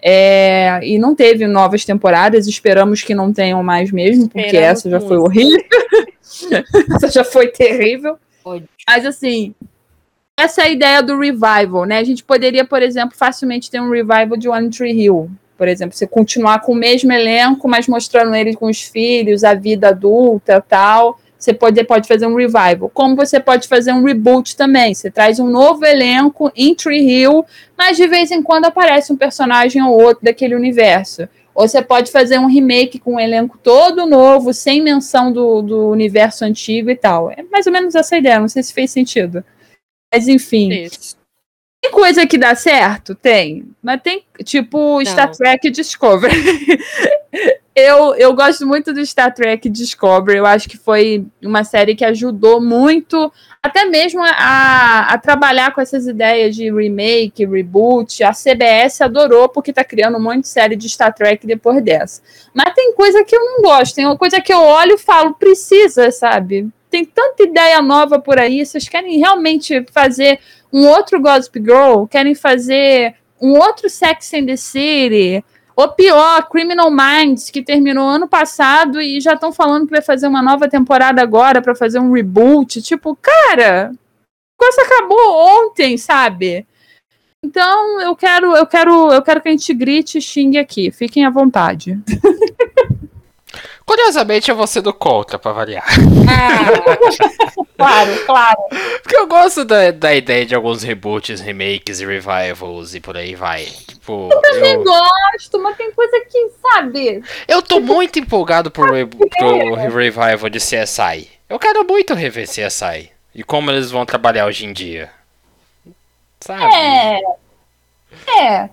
É, e não teve novas temporadas, esperamos que não tenham mais mesmo, porque esperamos essa já foi horrível. (laughs) essa já foi terrível. Pode. Mas assim, essa é a ideia do revival, né? A gente poderia, por exemplo, facilmente ter um revival de One Tree Hill, por exemplo, você continuar com o mesmo elenco, mas mostrando ele com os filhos, a vida adulta tal. Você pode, pode fazer um revival. Como você pode fazer um reboot também. Você traz um novo elenco em Tree Hill, mas de vez em quando aparece um personagem ou outro daquele universo. Ou você pode fazer um remake com um elenco todo novo, sem menção do, do universo antigo e tal. É mais ou menos essa ideia, não sei se fez sentido. Mas enfim. Isso. Tem coisa que dá certo? Tem. Mas tem, tipo, Não. Star Trek Discovery. (laughs) eu, eu gosto muito do Star Trek Discovery. Eu acho que foi uma série que ajudou muito, até mesmo a, a trabalhar com essas ideias de remake, reboot. A CBS adorou, porque tá criando um monte de série de Star Trek depois dessa. Mas tem coisa que eu não gosto. Tem uma coisa que eu olho e falo, precisa, sabe? Tem tanta ideia nova por aí. Vocês querem realmente fazer um outro Gossip Girl, querem fazer um outro Sex and the City, ou pior, Criminal Minds, que terminou ano passado e já estão falando que vai fazer uma nova temporada agora para fazer um reboot. Tipo, cara, a coisa acabou ontem, sabe? Então eu quero, eu quero, eu quero que a gente grite e xingue aqui. Fiquem à vontade. (laughs) Curiosamente, eu vou ser do contra, pra variar. Ah, claro, claro. Porque eu gosto da, da ideia de alguns reboots, remakes e revivals e por aí vai. Tipo, eu também eu... gosto, mas tem coisa que, sabe... Eu tô muito empolgado pro, re pro revival de CSI. Eu quero muito rever CSI. E como eles vão trabalhar hoje em dia. Sabe? É... É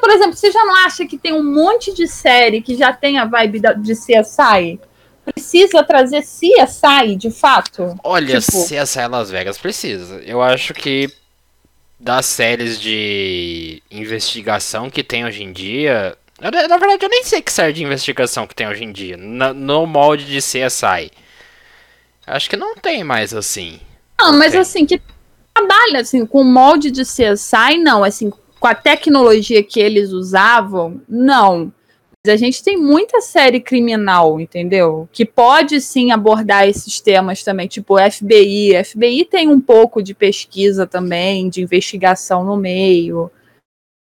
por exemplo, você já não acha que tem um monte de série que já tem a vibe de CSI? Precisa trazer CSI, de fato? Olha, tipo... CSI Las Vegas precisa. Eu acho que das séries de investigação que tem hoje em dia. Na verdade, eu nem sei que série de investigação que tem hoje em dia. no molde de CSI. Acho que não tem mais assim. Não, não mas tem. assim, que falha, assim, com o molde de CSI, não, assim, com a tecnologia que eles usavam, não. Mas a gente tem muita série criminal, entendeu? Que pode sim abordar esses temas também, tipo FBI. FBI tem um pouco de pesquisa também, de investigação no meio.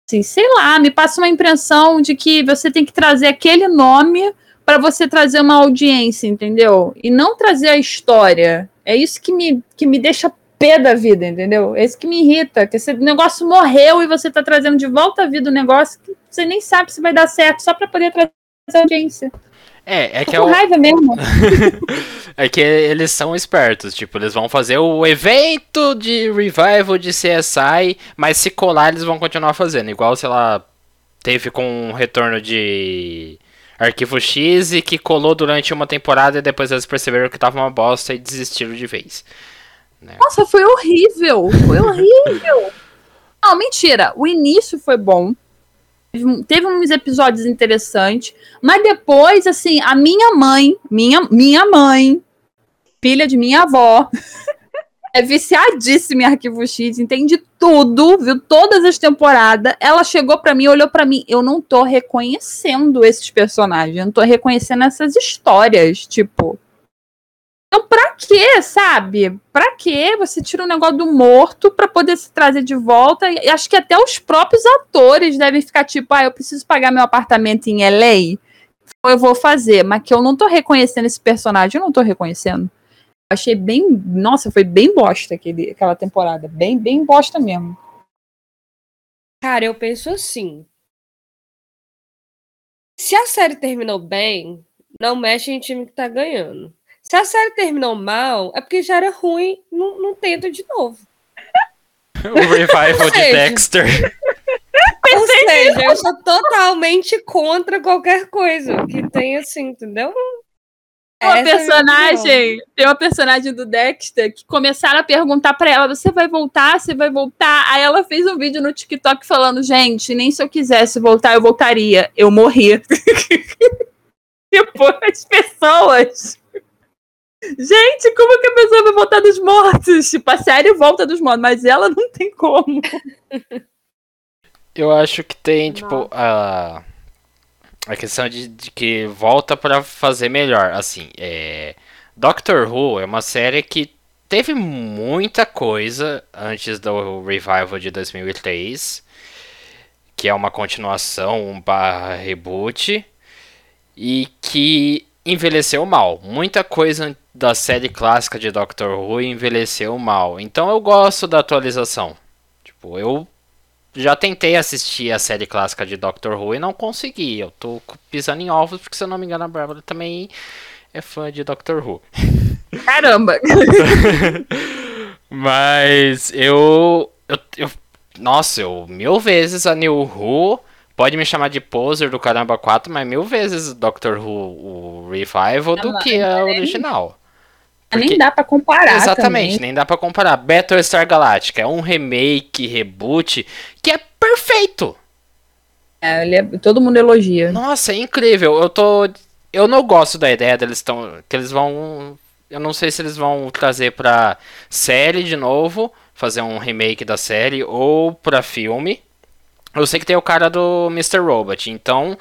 Assim, sei lá, me passa uma impressão de que você tem que trazer aquele nome para você trazer uma audiência, entendeu? E não trazer a história. É isso que me, que me deixa pé da vida, entendeu? É isso que me irrita, que esse negócio morreu e você tá trazendo de volta à vida o um negócio que você nem sabe se vai dar certo, só para poder trazer audiência. É, é que é o... raiva mesmo. (laughs) é que eles são espertos, tipo, eles vão fazer o evento de revival de CSI, mas se colar eles vão continuar fazendo, igual, sei lá, teve com o retorno de Arquivo X e que colou durante uma temporada e depois eles perceberam que tava uma bosta e desistiram de vez. Né? Nossa, foi horrível. Foi horrível. (laughs) Não, mentira. O início foi bom. Teve uns episódios interessantes. Mas depois, assim, a minha mãe, minha, minha mãe, filha de minha avó, (laughs) é viciadíssima em Arquivo X, entende tudo, viu todas as temporadas. Ela chegou para mim, olhou para mim, eu não tô reconhecendo esses personagens, eu não tô reconhecendo essas histórias, tipo, então, pra quê, sabe? Pra quê você tira um negócio do morto pra poder se trazer de volta? E acho que até os próprios atores devem ficar tipo, ah, eu preciso pagar meu apartamento em LA, então eu vou fazer, mas que eu não tô reconhecendo esse personagem, eu não tô reconhecendo. Achei bem. Nossa, foi bem bosta aquele, aquela temporada. Bem, bem bosta mesmo. Cara, eu penso assim. Se a série terminou bem, não mexe em time que tá ganhando. Se a série terminou mal, é porque já era ruim, não, não tenta de novo. (laughs) o revival de Dexter. (laughs) Ou seja, eu sou totalmente contra qualquer coisa que tenha assim, entendeu? Tem uma é personagem, é tem uma personagem do Dexter que começaram a perguntar para ela: você vai voltar? Você vai voltar? Aí ela fez um vídeo no TikTok falando: gente, nem se eu quisesse voltar, eu voltaria. Eu morri. Depois (laughs) as pessoas Gente, como que a pessoa vai voltar dos mortos? Tipo, a série volta dos mortos, mas ela não tem como. Eu acho que tem, tipo, a, a questão de, de que volta para fazer melhor. Assim, é, Doctor Who é uma série que teve muita coisa antes do revival de 2003, que é uma continuação, um barra reboot, e que envelheceu mal. Muita coisa da série clássica de Doctor Who envelheceu mal. Então eu gosto da atualização. Tipo, eu já tentei assistir a série clássica de Doctor Who e não consegui. Eu tô pisando em ovos porque se eu não me engano a Bárbara também é fã de Doctor Who. (laughs) Caramba. (laughs) Mas eu, eu, eu nossa, eu mil vezes a New Who Pode me chamar de poser do Caramba 4, mas mil vezes Doctor Who, o Revival, do que a original. Porque... Nem dá pra comparar. Exatamente, também. nem dá pra comparar. Battlestar Galactica é um remake, reboot, que é perfeito. É, ele é, todo mundo elogia. Nossa, é incrível. Eu tô. Eu não gosto da ideia deles estão. Que eles vão. Eu não sei se eles vão trazer pra série de novo. Fazer um remake da série ou pra filme. Eu sei que tem o cara do Mr. Robot, então.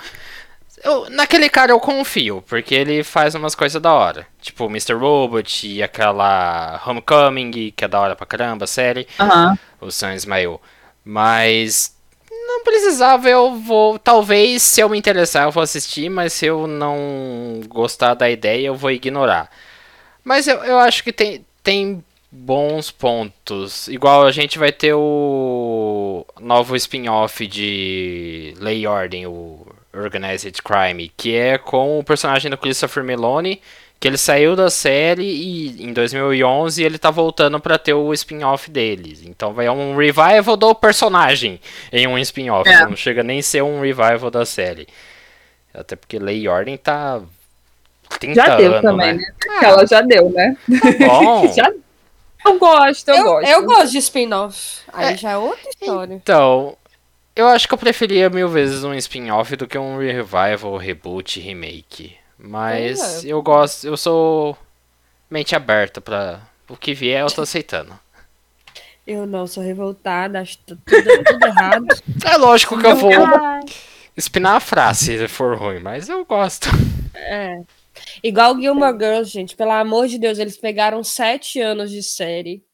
Eu, naquele cara eu confio, porque ele faz umas coisas da hora. Tipo, Mr. Robot e aquela Homecoming, que é da hora pra caramba, a série. Uhum. O Sam Ismail. Mas. Não precisava, eu vou. Talvez, se eu me interessar, eu vou assistir, mas se eu não gostar da ideia, eu vou ignorar. Mas eu, eu acho que tem, tem bons pontos. Igual a gente vai ter o novo spin-off de Lei e Ordem, o Organized Crime, que é com o personagem do Christopher Meloni, que ele saiu da série e em 2011 ele tá voltando para ter o spin-off deles. Então vai um revival do personagem em um spin-off, é. não chega nem a ser um revival da série. Até porque Lei e Ordem tá 30 já deu anos, também, né? né? Ela já deu, né? Tá bom. (laughs) já eu gosto, eu, eu gosto. Eu gosto de spin-off. Aí é, já é outra história. Então, eu acho que eu preferia mil vezes um spin-off do que um revival, reboot, remake. Mas é. eu gosto, eu sou mente aberta para o que vier, eu tô aceitando. Eu não, sou revoltada, acho tudo, tudo errado. (laughs) É lógico que eu vou espinar a frase se for ruim, mas eu gosto. É. Igual Gilmore Girls, gente, pelo amor de Deus, eles pegaram sete anos de série.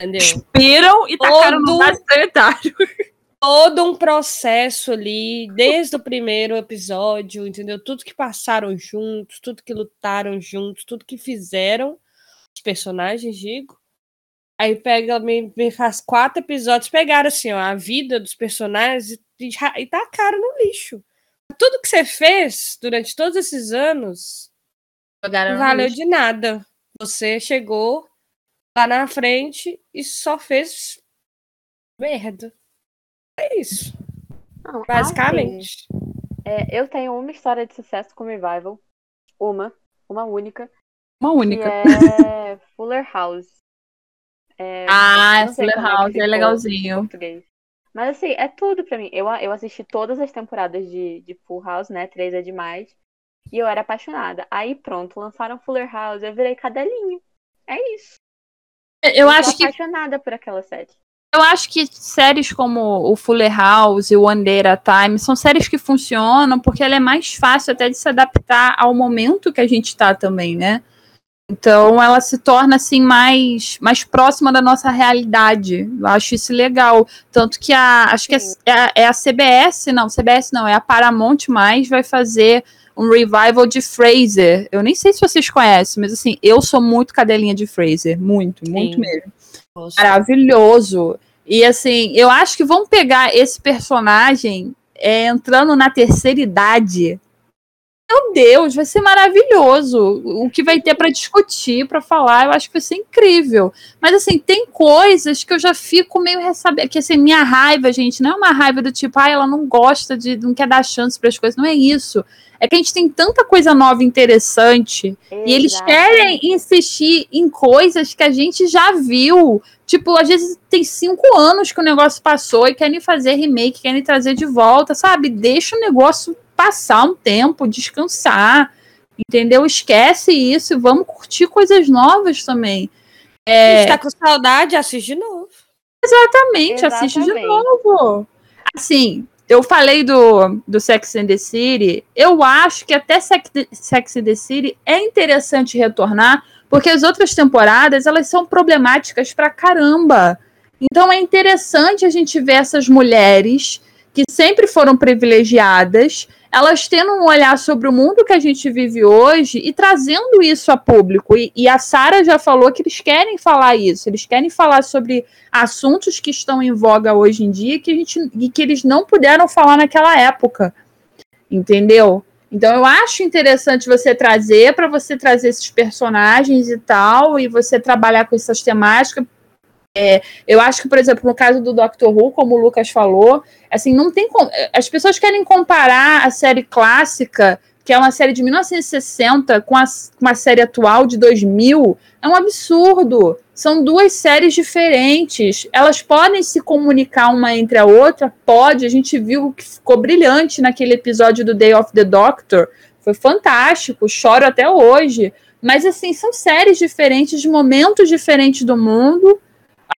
Entendeu? Expiram e tacaram Todo... no sanitário. Todo um processo ali, desde o primeiro episódio, entendeu? Tudo que passaram juntos, tudo que lutaram juntos, tudo que fizeram, os personagens, digo. Aí pega, me, me faz quatro episódios, pegaram assim, ó, a vida dos personagens e, e, e tacaram no lixo. Tudo que você fez durante todos esses anos Jogaram não valeu de nada. Você chegou lá na frente e só fez merda. É isso. Não, Basicamente. Assim, é, eu tenho uma história de sucesso com Revival. Uma. Uma única. Uma única. é (laughs) Fuller House. É, ah, Fuller é House é legalzinho. Mas assim, é tudo pra mim. Eu, eu assisti todas as temporadas de, de Full House, né? Três é demais. E eu era apaixonada. Aí pronto, lançaram Fuller House, eu virei cadelinho. É isso. Eu, eu acho que. apaixonada por aquela série. Eu acho que séries como o Fuller House e o One Day at a Time são séries que funcionam porque ela é mais fácil até de se adaptar ao momento que a gente está também, né? Então ela se torna assim mais, mais próxima da nossa realidade. Eu acho isso legal. Tanto que a acho que é, é, é a CBS, não, CBS não, é a Paramount mais vai fazer um revival de Fraser. Eu nem sei se vocês conhecem, mas assim, eu sou muito cadelinha de Fraser. Muito, Sim. muito mesmo. Maravilhoso. E assim, eu acho que vão pegar esse personagem é, entrando na terceira idade. Meu Deus, vai ser maravilhoso. O que vai ter para discutir, para falar, eu acho que vai ser incrível. Mas assim, tem coisas que eu já fico meio ressabiada. Que assim, minha raiva, gente, não é uma raiva do tipo, ah, ela não gosta de, não quer dar chance para as coisas. Não é isso. É que a gente tem tanta coisa nova interessante Exato. e eles querem insistir em coisas que a gente já viu. Tipo, às vezes tem cinco anos que o negócio passou e querem fazer remake, querem trazer de volta, sabe? Deixa o negócio passar um tempo, descansar, entendeu? Esquece isso e vamos curtir coisas novas também. É... A gente tá com saudade, assiste de novo. Exatamente, Exatamente. assiste de novo. Assim, eu falei do, do Sex and the City, eu acho que até Sex, Sex and the City é interessante retornar, porque as outras temporadas, elas são problemáticas pra caramba. Então é interessante a gente ver essas mulheres que sempre foram privilegiadas, elas tendo um olhar sobre o mundo que a gente vive hoje e trazendo isso a público. E, e a Sara já falou que eles querem falar isso, eles querem falar sobre assuntos que estão em voga hoje em dia que a gente, e que eles não puderam falar naquela época. Entendeu? Então eu acho interessante você trazer para você trazer esses personagens e tal, e você trabalhar com essas temáticas, é, eu acho que, por exemplo, no caso do Doctor Who, como o Lucas falou, assim, não tem as pessoas querem comparar a série clássica, que é uma série de 1960, com a, com a série atual de 2000, é um absurdo. São duas séries diferentes. Elas podem se comunicar uma entre a outra? Pode. A gente viu que ficou brilhante naquele episódio do Day of the Doctor. Foi fantástico. Choro até hoje. Mas, assim, são séries diferentes, de momentos diferentes do mundo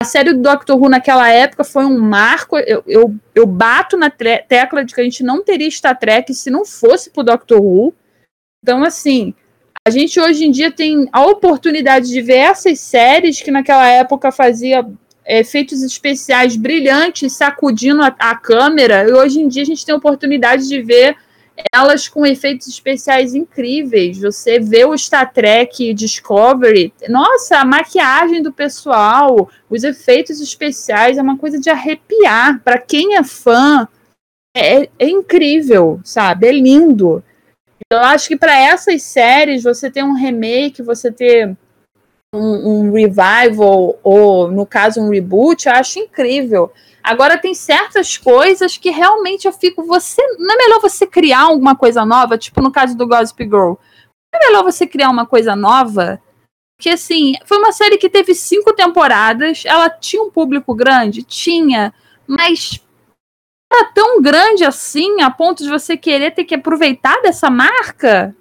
a série do Doctor Who naquela época foi um marco. Eu, eu, eu bato na tecla de que a gente não teria Star Trek se não fosse pro Doctor Who. Então, assim, a gente hoje em dia tem a oportunidade de ver essas séries que naquela época fazia é, efeitos especiais brilhantes sacudindo a, a câmera, e hoje em dia a gente tem a oportunidade de ver elas com efeitos especiais incríveis. Você vê o Star Trek Discovery, nossa, a maquiagem do pessoal, os efeitos especiais é uma coisa de arrepiar. Para quem é fã, é, é, incrível, sabe? É lindo. Eu acho que para essas séries, você ter um remake, você ter um, um revival, ou no caso, um reboot, eu acho incrível. Agora tem certas coisas que realmente eu fico, você não é melhor você criar alguma coisa nova, tipo no caso do Gossip Girl. Não é melhor você criar uma coisa nova? Porque assim, foi uma série que teve cinco temporadas, ela tinha um público grande, tinha, mas era tão grande assim a ponto de você querer ter que aproveitar dessa marca?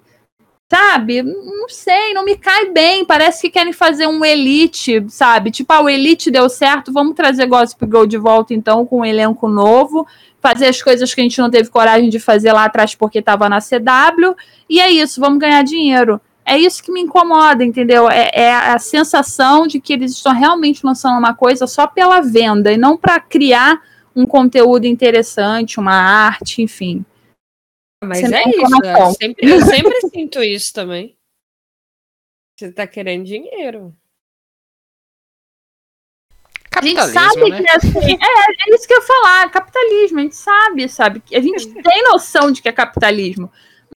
Sabe? Não sei, não me cai bem. Parece que querem fazer um Elite, sabe? Tipo, ah, o Elite deu certo, vamos trazer Gossip Girl de volta então com um elenco novo, fazer as coisas que a gente não teve coragem de fazer lá atrás porque tava na CW. E é isso, vamos ganhar dinheiro. É isso que me incomoda, entendeu? É, é a sensação de que eles estão realmente lançando uma coisa só pela venda e não para criar um conteúdo interessante, uma arte, enfim. Mas Você é isso, eu sempre, eu sempre (laughs) sinto isso também. Você tá querendo dinheiro. A gente sabe né? que assim, é, é isso que eu ia falar, capitalismo, a gente sabe, sabe? A gente tem noção de que é capitalismo.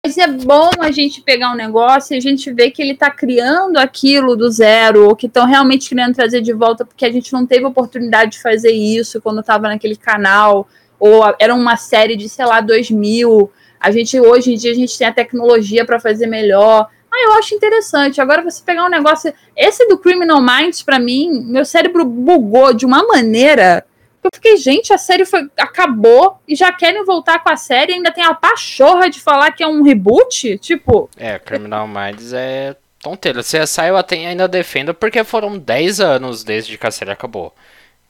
Mas é bom a gente pegar um negócio e a gente ver que ele está criando aquilo do zero, ou que estão realmente querendo trazer de volta, porque a gente não teve oportunidade de fazer isso quando estava naquele canal, ou era uma série de, sei lá, 2000. A gente, hoje em dia, a gente tem a tecnologia para fazer melhor. Ah, eu acho interessante. Agora você pegar um negócio. Esse do Criminal Minds, para mim, meu cérebro bugou de uma maneira eu fiquei, gente, a série foi, acabou e já querem voltar com a série ainda tem a pachorra de falar que é um reboot? Tipo. É, Criminal Minds é tonteira. Sai, eu até ainda defendo porque foram 10 anos desde que a série acabou.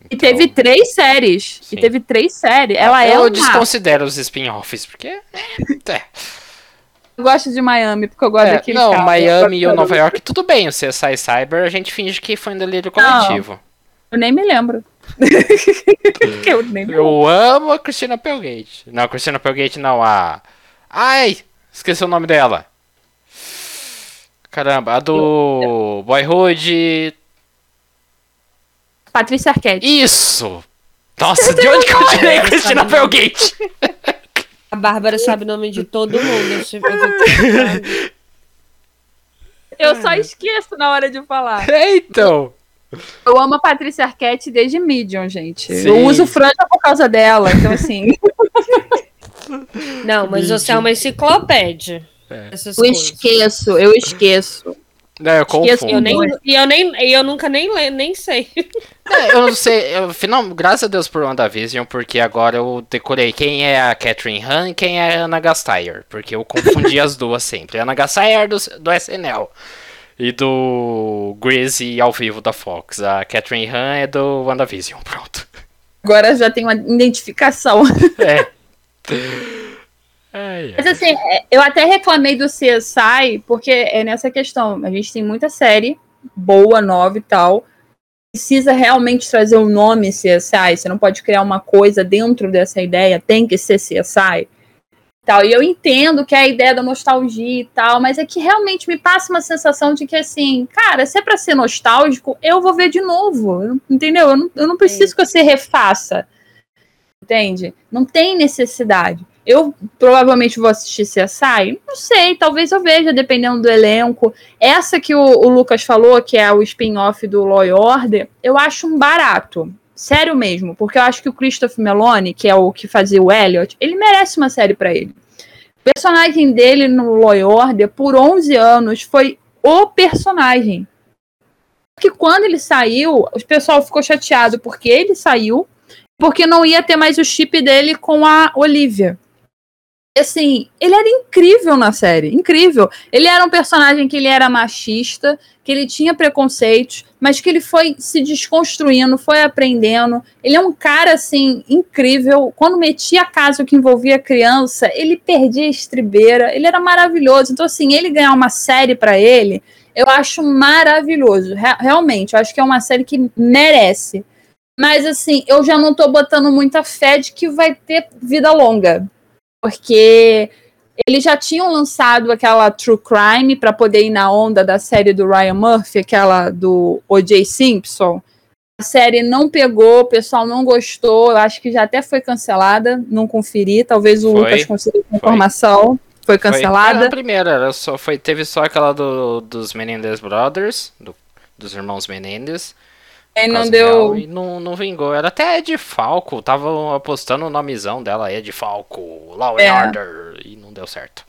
Então... E teve três séries. Sim. E teve três séries. Ela eu é uma... desconsidero os spin-offs, porque. É. Eu gosto de Miami, porque eu gosto é, daquele Não, Miami e o Nova York, tudo bem. O CSI Cyber, a gente finge que foi um delírio coletivo. Não, eu nem me lembro. (laughs) eu, nem eu amo a Christina Pelgate. Não, a Christina Pelgate não, a. Ai! Esqueci o nome dela. Caramba, a do Boyhood. Patrícia Arquette. Isso! Nossa, de onde que eu tirei Christina Pelgate? A Bárbara sabe o nome de todo mundo. Eu só esqueço na hora de falar. É, então. Eu amo a Patrícia Arquette desde Medium, gente. Sim. Eu uso franja por causa dela, então assim. Não, mas você é uma enciclopédia. É. Eu esqueço, eu esqueço. Não, eu confundo. Eu nem, e eu, nem, eu nunca nem, nem sei. (laughs) É, eu não sei. Eu, final, graças a Deus por WandaVision, porque agora eu decorei quem é a Catherine Han e quem é a Ana Gasteyer. Porque eu confundi as (laughs) duas sempre. A Ana Gasteyer do, do SNL e do Greasy ao vivo da Fox. A Catherine Han é do WandaVision, pronto. Agora já tem uma identificação. É. (laughs) Mas assim, é, eu até reclamei do CSI, porque é nessa questão. A gente tem muita série boa, nova e tal. Precisa realmente trazer o um nome CSI. Você não pode criar uma coisa dentro dessa ideia, tem que ser CSI tal. E eu entendo que é a ideia da nostalgia e tal, mas é que realmente me passa uma sensação de que, assim, cara, se é pra ser nostálgico, eu vou ver de novo. Entendeu? Eu não, eu não preciso que você refaça. Entende? Não tem necessidade. Eu provavelmente vou assistir CSI? Não sei, talvez eu veja, dependendo do elenco. Essa que o, o Lucas falou, que é o spin-off do Law Order, eu acho um barato. Sério mesmo, porque eu acho que o Christopher Meloni, que é o que fazia o Elliot, ele merece uma série para ele. O personagem dele no Law Order, por 11 anos, foi o personagem. Que quando ele saiu, o pessoal ficou chateado porque ele saiu, porque não ia ter mais o chip dele com a Olivia assim, ele era incrível na série, incrível. Ele era um personagem que ele era machista, que ele tinha preconceitos, mas que ele foi se desconstruindo, foi aprendendo. Ele é um cara assim incrível. Quando metia caso que envolvia criança, ele perdia a estribeira. Ele era maravilhoso. Então assim, ele ganhar uma série para ele, eu acho maravilhoso. Realmente, eu acho que é uma série que merece. Mas assim, eu já não tô botando muita fé de que vai ter vida longa porque eles já tinham lançado aquela True Crime para poder ir na onda da série do Ryan Murphy, aquela do O.J. Simpson. A série não pegou, o pessoal não gostou, eu acho que já até foi cancelada, não conferi, talvez o foi, Lucas consiga informação. Foi cancelada. Foi a primeira, só, foi, teve só aquela do, dos Menendez Brothers, do, dos irmãos Menendez. E não deu. E não, não vingou. Era até Ed Falco. Tava apostando o nomezão dela, Ed Falco, Law é. Order. E não deu certo.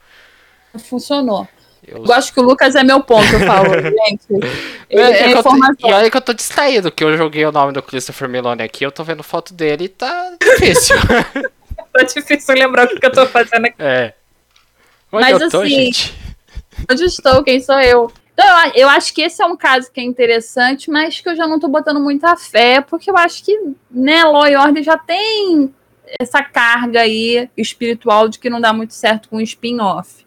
Funcionou. Eu... eu acho que o Lucas é meu ponto, eu falo, (laughs) gente. É, é informação. Tô, e olha que eu tô distraído, que eu joguei o nome do Christopher Meloni aqui, eu tô vendo foto dele e tá difícil. (laughs) tá difícil lembrar o que, que eu tô fazendo aqui. É. Onde Mas eu tô, assim, gente? Onde estou? Quem sou eu? Então, eu, eu acho que esse é um caso que é interessante, mas que eu já não tô botando muita fé, porque eu acho que, né, Law e Order já tem essa carga aí espiritual de que não dá muito certo com o spin-off.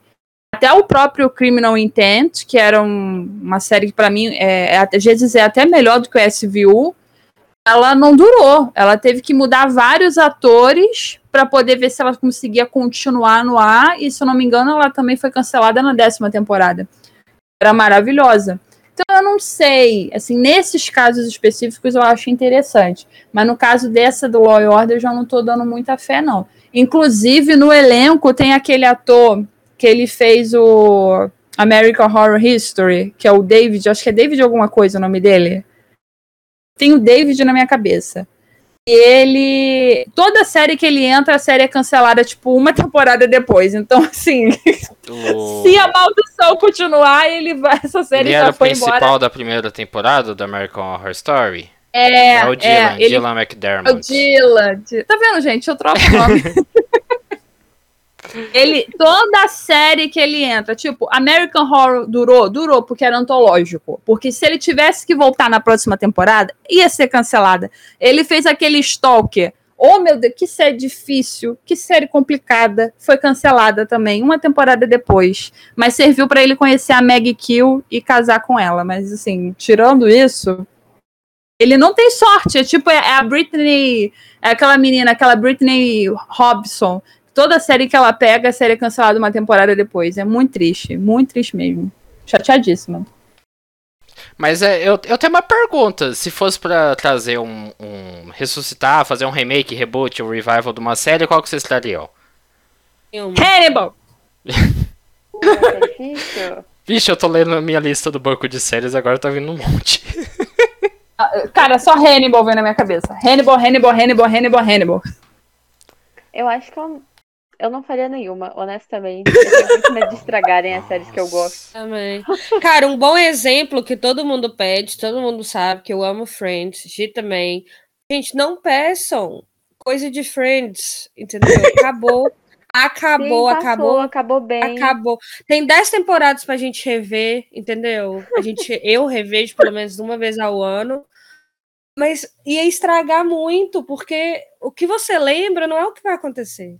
Até o próprio Criminal Intent, que era um, uma série que para mim é, é, às vezes é até melhor do que o SVU, ela não durou. Ela teve que mudar vários atores para poder ver se ela conseguia continuar no ar. E se eu não me engano, ela também foi cancelada na décima temporada. Era maravilhosa. Então eu não sei, assim, nesses casos específicos eu acho interessante, mas no caso dessa do Law Order eu já não tô dando muita fé não. Inclusive no elenco tem aquele ator que ele fez o American Horror History, que é o David, acho que é David alguma coisa o nome dele. Tem o David na minha cabeça. E ele. Toda série que ele entra, a série é cancelada, tipo, uma (laughs) temporada depois. Então, assim. O... se a maldição continuar, ele vai. Essa série ele já era foi o principal embora. da primeira temporada do American Horror Story? É, É o Dylan, é, ele- Dylan É o McDermott. Dylan. Dy- Tá vendo, gente? Eu troco o nome. (laughs) ele, toda a série que ele entra, tipo, American Horror durou, durou porque era antológico. Porque se ele tivesse que voltar na próxima temporada, ia ser cancelada. Ele fez aquele Stalker. Oh, meu Deus, que série difícil, que série complicada. Foi cancelada também, uma temporada depois. Mas serviu pra ele conhecer a Maggie Kill e casar com ela. Mas, assim, tirando isso, ele não tem sorte. É tipo, é a Britney, é aquela menina, aquela Britney Robson. Toda série que ela pega, a série é cancelada uma temporada depois. É muito triste, muito triste mesmo. Chateadíssima. Mas é, eu, eu tenho uma pergunta. Se fosse pra trazer um, um. ressuscitar, fazer um remake, reboot, um revival de uma série, qual que vocês trariam? Hannibal! (laughs) Vixe, eu tô lendo a minha lista do banco de séries, agora tá vindo um monte. Ah, Cara, só Hannibal vem na minha cabeça. Hannibal, Hannibal, Hannibal, Hannibal, Hannibal. Eu acho que eu, eu não faria nenhuma, honestamente. Eu tenho muito medo de estragarem as séries que eu gosto. Também. Cara, um bom exemplo que todo mundo pede, todo mundo sabe que eu amo Friends, Gi também. Gente, não peçam coisa de Friends, entendeu? Acabou. Acabou, Sim, passou, acabou. acabou bem. Acabou. Tem 10 temporadas pra gente rever, entendeu? A gente, eu revejo pelo menos uma vez ao ano. Mas ia estragar muito, porque o que você lembra não é o que vai acontecer.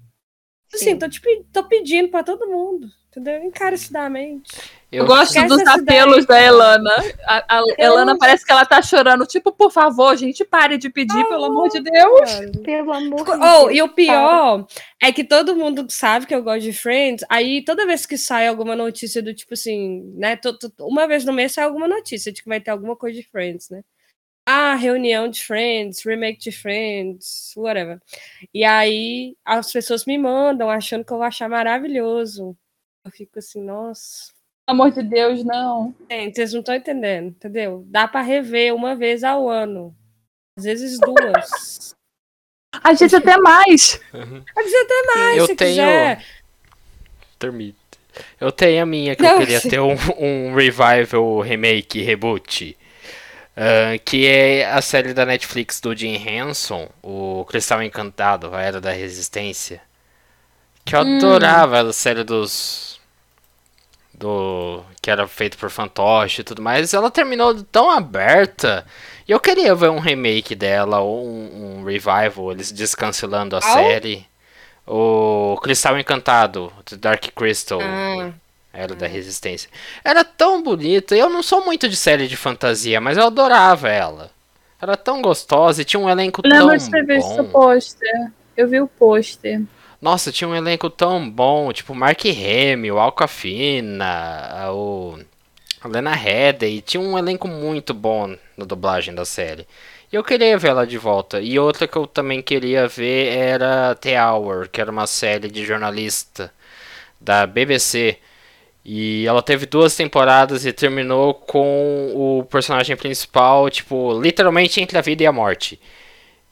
Assim, Sim. tô, te, tô pedindo pra todo mundo, entendeu? Encarecidamente. Eu gosto Esquece dos apelos da. Elana. A, a Elana parece que ela tá chorando. Tipo, por favor, gente, pare de pedir, pelo amor de Deus. (laughs) Pelo amor de Oh, Deus. e o pior é que todo mundo sabe que eu gosto de Friends, aí toda vez que sai alguma notícia do tipo assim, né? to- to- uma vez no mês sai alguma notícia de que vai ter alguma coisa de Friends, né? Ah, reunião de Friends, remake de Friends, whatever. E aí as pessoas me mandam achando que eu vou achar maravilhoso. Eu fico assim, nossa. Pelo amor de Deus, não. Gente, vocês não estão entendendo, entendeu? Dá pra rever uma vez ao ano. Às vezes duas. A gente até mais. Às vezes até mais, Eu se tenho- quiser. Termite. Eu tenho a minha que Não, eu queria sim. ter um, um revival, remake, reboot. Ah, que é a série da Netflix do Jim Henson, o Cristal Encantado, a Era da Resistência. Que eu Hum. adorava a série dos. Do. Que era feito por fantoche e tudo mais. Ela terminou tão aberta. E eu queria ver um remake dela, ou um, um revival, eles descancelando a série. O Cristal Encantado, The Dark Crystal. Ah, Era da Resistência. Era tão bonita. Eu não sou muito de série de fantasia, mas eu adorava ela. Era tão gostosa e tinha um elenco tão Lembro de ter visto o bom. pôster. Eu vi o pôster. Nossa, tinha um elenco tão bom. Tipo, Mark Hamill, Alcafina, o a Lena Headey. Tinha um elenco muito bom na dublagem da série. E eu queria ver ela de volta. E outra que eu também queria ver era The Hour, que era uma série de jornalista da BBC. E ela teve duas temporadas e terminou com o personagem principal, tipo, literalmente entre a vida e a morte.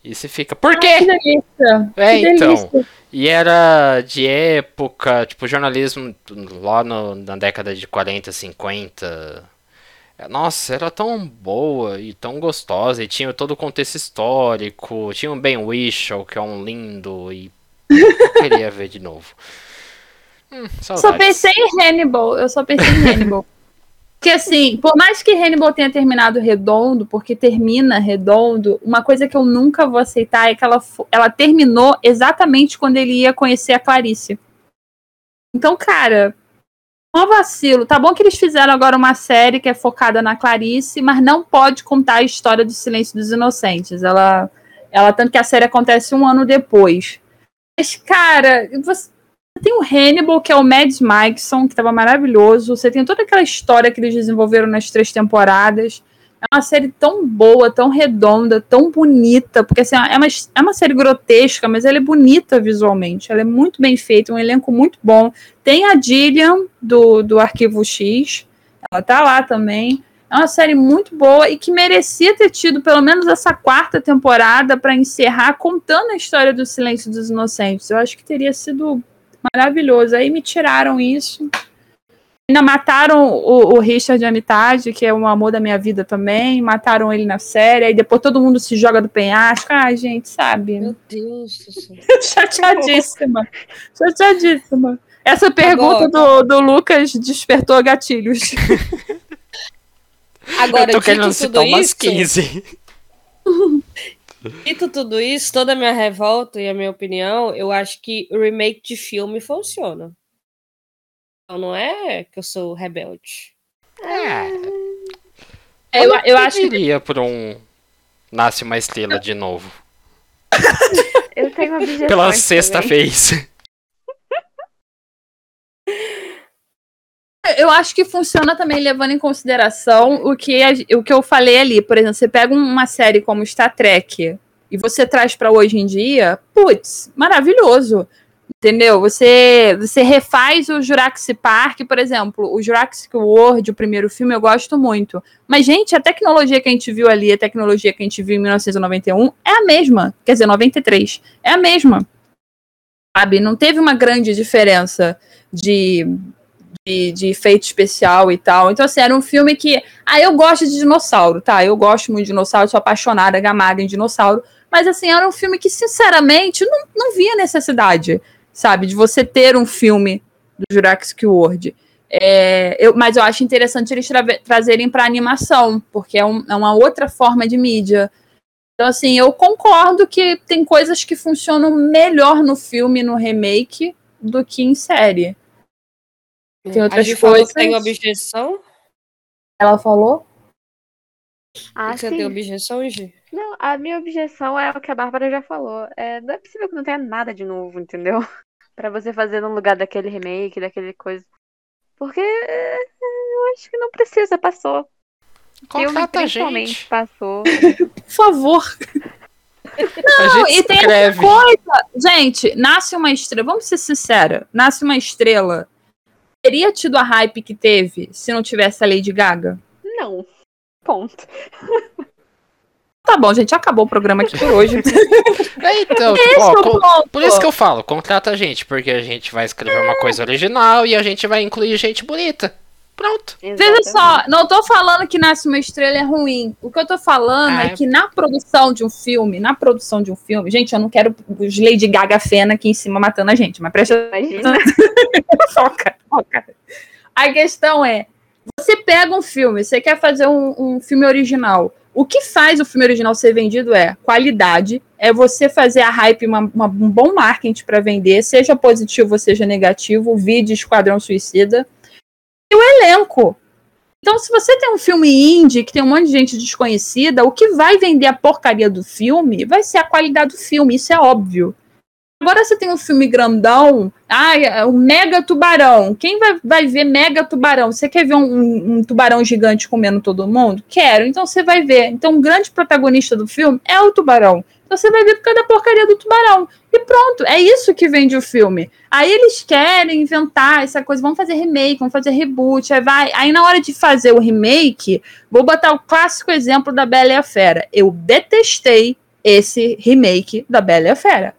E você fica, por Que quê? delícia. É, que então. delícia. E era de época, tipo, jornalismo lá no- na década de 40, 50. Nossa, era tão boa e tão gostosa. E tinha todo o contexto histórico. Tinha o Ben Whishaw, que é um lindo. E (laughs) eu queria ver de novo. Hum, Só pensei em Hannibal. Eu só pensei em Hannibal. (laughs) Porque assim, por mais que Hannibal tenha terminado redondo, porque termina redondo, uma coisa que eu nunca vou aceitar é que ela, ela terminou exatamente quando ele ia conhecer a Clarice. Então, cara, um vacilo. Tá bom que eles fizeram agora uma série que é focada na Clarice, mas não pode contar a história do Silêncio dos Inocentes. Ela, ela tanto que a série acontece um ano depois. Mas, cara, você tem o Hannibal, que é o Mads Mikkelsen, que estava maravilhoso. Você tem toda aquela história que eles desenvolveram nas três temporadas. É uma série tão boa, tão redonda, tão bonita, porque assim, é, uma, é uma série grotesca, mas ela é bonita visualmente. Ela é muito bem feita, um elenco muito bom. Tem a Gillian, do, do Arquivo X, ela tá lá também. É uma série muito boa e que merecia ter tido pelo menos essa quarta temporada para encerrar contando a história do Silêncio dos Inocentes. Eu acho que teria sido maravilhoso. Aí me tiraram isso. Ainda mataram o, o Richard Armitage, que é o amor da minha vida também. Mataram ele na série. Aí depois todo mundo se joga do penhasco. Ai, gente, sabe? Meu Deus do céu. (laughs) Chateadíssima. Chateadíssima. Essa pergunta do, do Lucas despertou gatilhos. Agora, eu tô querendo citar umas isso, 15. (laughs) dito tudo isso, toda a minha revolta e a minha opinião, eu acho que o remake de filme funciona. Então não é que eu sou rebelde. É, É, eu, eu acho que iria por um Nasce uma Estrela de novo. Eu tenho (laughs) objeções Pela sexta também. vez. Eu acho que funciona também levando em consideração o que, o que eu falei ali. Por exemplo, você pega uma série como Star Trek e você traz pra hoje em dia, putz, maravilhoso. Entendeu? Você, você refaz o Jurassic Park, por exemplo, o Jurassic World, o primeiro filme, eu gosto muito. Mas, gente, a tecnologia que a gente viu ali, a tecnologia que a gente viu em 1991 é a mesma. Quer dizer, 93. É a mesma. Sabe? Não teve uma grande diferença de, de, de efeito especial e tal. Então, assim, era um filme que. Ah, eu gosto de dinossauro, tá? Eu gosto muito de dinossauro, sou apaixonada, gamada em dinossauro. Mas, assim, era um filme que, sinceramente, não, não via necessidade, sabe? De você ter um filme do Jurassic World. É, eu, mas eu acho interessante eles tra trazerem para animação, porque é, um, é uma outra forma de mídia. Então, assim, eu concordo que tem coisas que funcionam melhor no filme, no remake, do que em série. Tem a outras coisas. que tem objeção? Ela falou? Ah, Você sim. tem objeção, Gi? Não, a minha objeção é o que a Bárbara já falou. É, não é possível que não tenha nada de novo, entendeu? (laughs) Pra você fazer no lugar daquele remake, daquele coisa. Porque é, eu acho que não precisa, passou. Filme Contrata a principalmente gente. passou. (laughs) Por favor. gente e tem escreve. Coisa. Gente, nasce uma estrela. Vamos ser sinceros. Nasce uma estrela. Teria tido a hype que teve se não tivesse a Lady Gaga? Não. Ponto. Tá bom, gente. Acabou o programa aqui por hoje. (laughs) É, então, tipo, ó, o co- ponto. por isso que eu falo, contrata a gente, porque a gente vai escrever uma coisa original e a gente vai incluir gente bonita. Pronto. Veja só, não tô falando que Nasce uma Estrela é ruim. O que eu tô falando Ah, é é. que na produção de um filme, na produção de um filme, gente, eu não quero os Lady Gaga fena aqui em cima matando a gente, mas presta Imagina. (laughs) foca, foca. A questão é, você pega um filme, você quer fazer um, um filme original. O que faz o filme original ser vendido é qualidade, é você fazer a hype, uma- uma- um bom marketing para vender, seja positivo ou seja negativo, vídeo Esquadrão Suicida. O elenco. Então, se você tem um filme indie que tem um monte de gente desconhecida, o que vai vender a porcaria do filme vai ser a qualidade do filme, isso é óbvio. Agora você tem um filme grandão, ah, o Mega Tubarão. Quem vai, vai ver Mega Tubarão? Você quer ver um, um- um tubarão gigante comendo todo mundo? Quero, então você vai ver. Então o grande protagonista do filme é o tubarão. Você vai ver por causa da porcaria do tubarão. E pronto, é isso que vende o filme. Aí eles querem inventar essa coisa, vamos fazer remake, vamos fazer reboot, aí vai. Aí na hora de fazer o remake, vou botar o clássico exemplo da Bela e a Fera. Eu detestei esse remake da Bela e a Fera.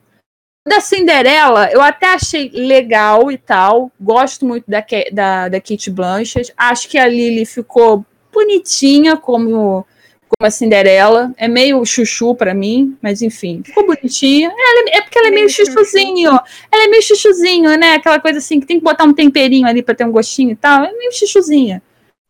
Da Cinderela, eu até achei legal e tal. Gosto muito da, da, da Kate Blanchett. Acho que a Lily ficou bonitinha como, como a Cinderela. É meio chuchu pra mim, mas enfim, ficou bonitinha. Ela é, é porque ela é meio chuchuzinho. Ela é meio chuchuzinho, né? Aquela coisa assim que tem que botar um temperinho ali pra ter um gostinho e tal. É meio chuchuzinha.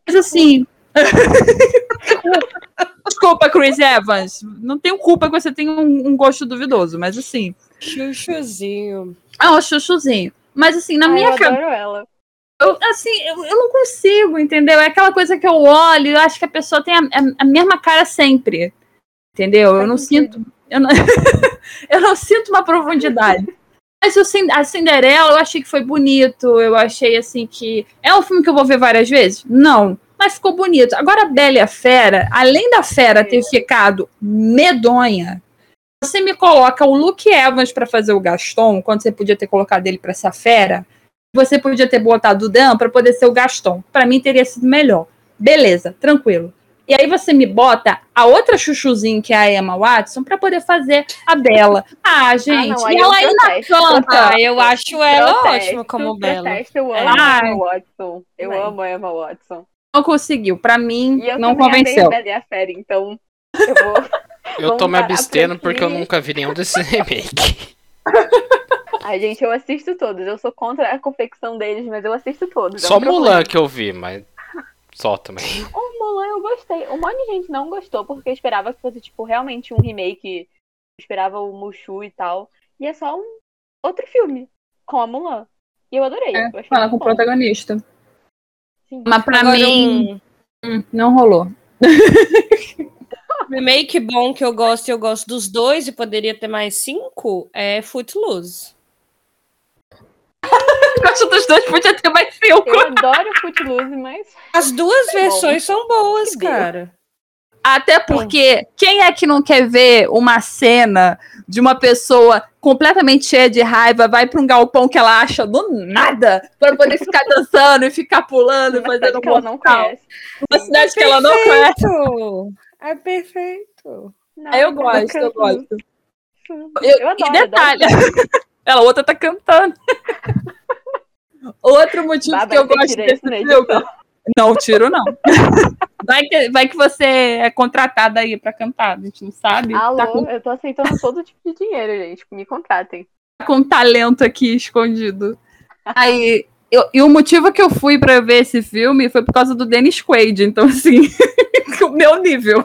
Mas assim. (laughs) Desculpa, Chris Evans. Não tenho culpa que você tenha um, um gosto duvidoso, mas assim. Chuchuzinho. Ah, o chuchuzinho. Mas assim, na Ai, minha eu cabeça. Eu, assim, eu, eu não consigo, entendeu? É aquela coisa que eu olho, eu acho que a pessoa tem a, a- a mesma cara sempre. Entendeu? Eu não sinto. Eu não, (laughs) eu não sinto uma profundidade. Mas o a Cinderela eu achei que foi bonito. Eu achei assim que. É um filme que eu vou ver várias vezes? Não. Mas ficou bonito. Agora, a Bela e a Fera, além da Fera ter ficado medonha, você me coloca o Luke Evans pra fazer o Gaston, quando você podia ter colocado ele pra ser a Fera, você podia ter botado o Dan pra poder ser o Gaston. Pra mim teria sido melhor. Beleza, tranquilo. E aí você me bota a outra chuchuzinha, que é a Emma Watson, pra poder fazer a Bela. Ah, gente, não, aí e eu ela ainda canta. Ah, eu acho ela Protesto, ótima como Bela. protesto, eu É. amo a Ai. Emma Watson. Eu amo a Emma Watson. Não conseguiu. Pra mim, E eu não convenceu. a Bela e a Fera, então eu vou... Eu tô me por abstendo aqui. porque eu nunca vi nenhum desses (laughs) remake. (laughs) Ai, gente, eu assisto todos. Eu sou contra a confecção deles, mas eu assisto todos. é um Só problema. Mulan que eu vi, mas só também. (laughs) O Mulan eu gostei. Um monte de gente não gostou porque esperava que fosse, tipo, realmente um remake. Esperava o Mushu e tal. E é só um outro filme com a Mulan. E eu adorei. É, eu achei fala com o bom. protagonista. Sim. Mas pra Agora, mim, um hum, não rolou. (laughs) remake bom que eu gosto e eu gosto dos dois e poderia ter mais cinco é Footloose. Eu (laughs) gosto dos dois, podia ter mais cinco. Eu adoro Footloose, mas As duas bom. versões são boas, Que Deus. cara. Até porque quem é que não quer ver uma cena de uma pessoa completamente cheia de raiva vai pra um galpão que ela acha do nada pra poder ficar dançando e ficar pulando e fazendo cidade que ela não conhece. Uma cidade que ela não conhece. Perfeito! É perfeito. Não, eu não gosto, eu gosto. Eu, Eu- adoro, e detalhe, adoro. Ela outra tá cantando. Outro motivo Baba, que eu gosto desse na filme. Não, tiro não. (laughs) Vai que, vai que você é contratada aí pra cantar, a gente não sabe. Alô, Tá com, eu tô aceitando todo tipo de dinheiro, gente. Me contratem. tá com talento aqui escondido. Aí, eu- e o motivo que eu fui pra ver esse filme foi por causa do Dennis Quaid, então assim, (laughs) o meu nível.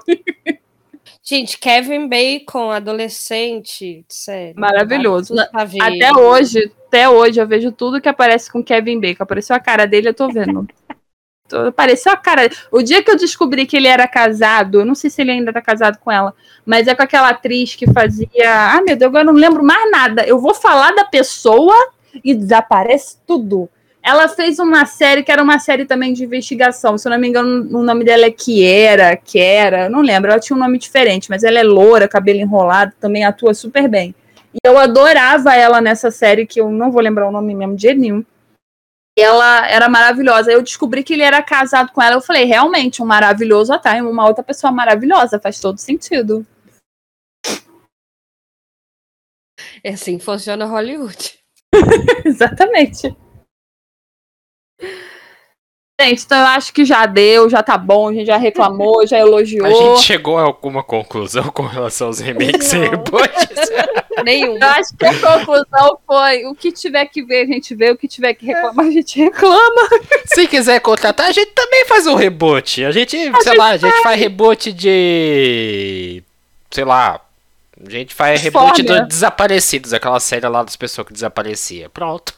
Gente, Kevin Bacon, adolescente, sério. Maravilhoso. Até hoje, até hoje, eu vejo tudo que aparece com Kevin Bacon. Apareceu a cara dele, eu tô vendo. (laughs) Apareceu a cara. O dia que eu descobri que ele era casado, eu não sei se ele ainda tá casado com ela, mas é com aquela atriz que fazia. Ah, meu Deus, agora eu não lembro mais nada. Eu vou falar da pessoa e desaparece tudo. Ela fez uma série que era uma série também de investigação. Se eu não me engano, o nome dela é Kiera, Kiera, não lembro. Ela tinha um nome diferente, mas ela é loura, cabelo enrolado, também atua super bem. E eu adorava ela nessa série, que eu não vou lembrar o nome mesmo de jeito nenhum. E ela era maravilhosa. Eu descobri que ele era casado com ela. Eu falei, realmente, um maravilhoso atrai uma outra pessoa maravilhosa. Faz todo sentido. É assim que funciona Hollywood. (laughs) Exatamente. Gente, então eu acho que já deu, já tá bom, a gente já reclamou, já elogiou. A gente chegou a alguma conclusão com relação aos remakes e Não. reboots? (laughs) Nenhum. Eu acho que a conclusão foi: o que tiver que ver, a gente vê, o que tiver que reclamar, a gente reclama. Se quiser contratar, a gente também faz um reboot. A gente, sei gente lá, a gente faz reboot de. Sei lá. A gente faz reboot Fórmula. do Desaparecidos, aquela série lá das pessoas que desaparecia. Pronto.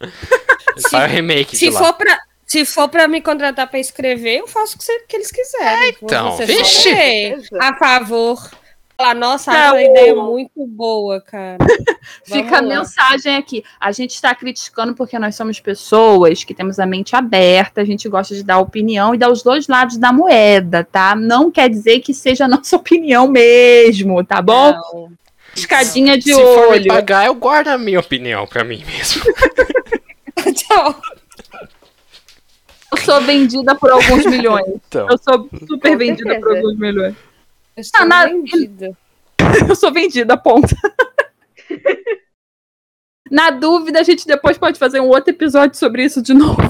(laughs) A faz o remake Se de lá. for, pra, se for pra me contratar pra escrever, eu faço o que, você- que eles quiserem. então, Você vixe. A favor. Falar, nossa, acho uma ideia muito boa, cara. (laughs) Fica a mensagem aqui. A gente está criticando porque nós somos pessoas que temos a mente aberta, a gente gosta de dar opinião e dar os dois lados da moeda, tá? Não quer dizer que seja a nossa (laughs) opinião mesmo, tá bom? Não. Escadinha de Se for me olho. pagar, eu guardo a minha opinião pra mim mesmo. (laughs) Tchau. Eu sou vendida por alguns (laughs) milhões. Então. Eu sou super vendida por alguns milhões. Eu estou Ah, nada- vendida. (laughs) Eu sou vendida, ponto. Na dúvida, a gente depois pode fazer um outro episódio sobre isso de novo.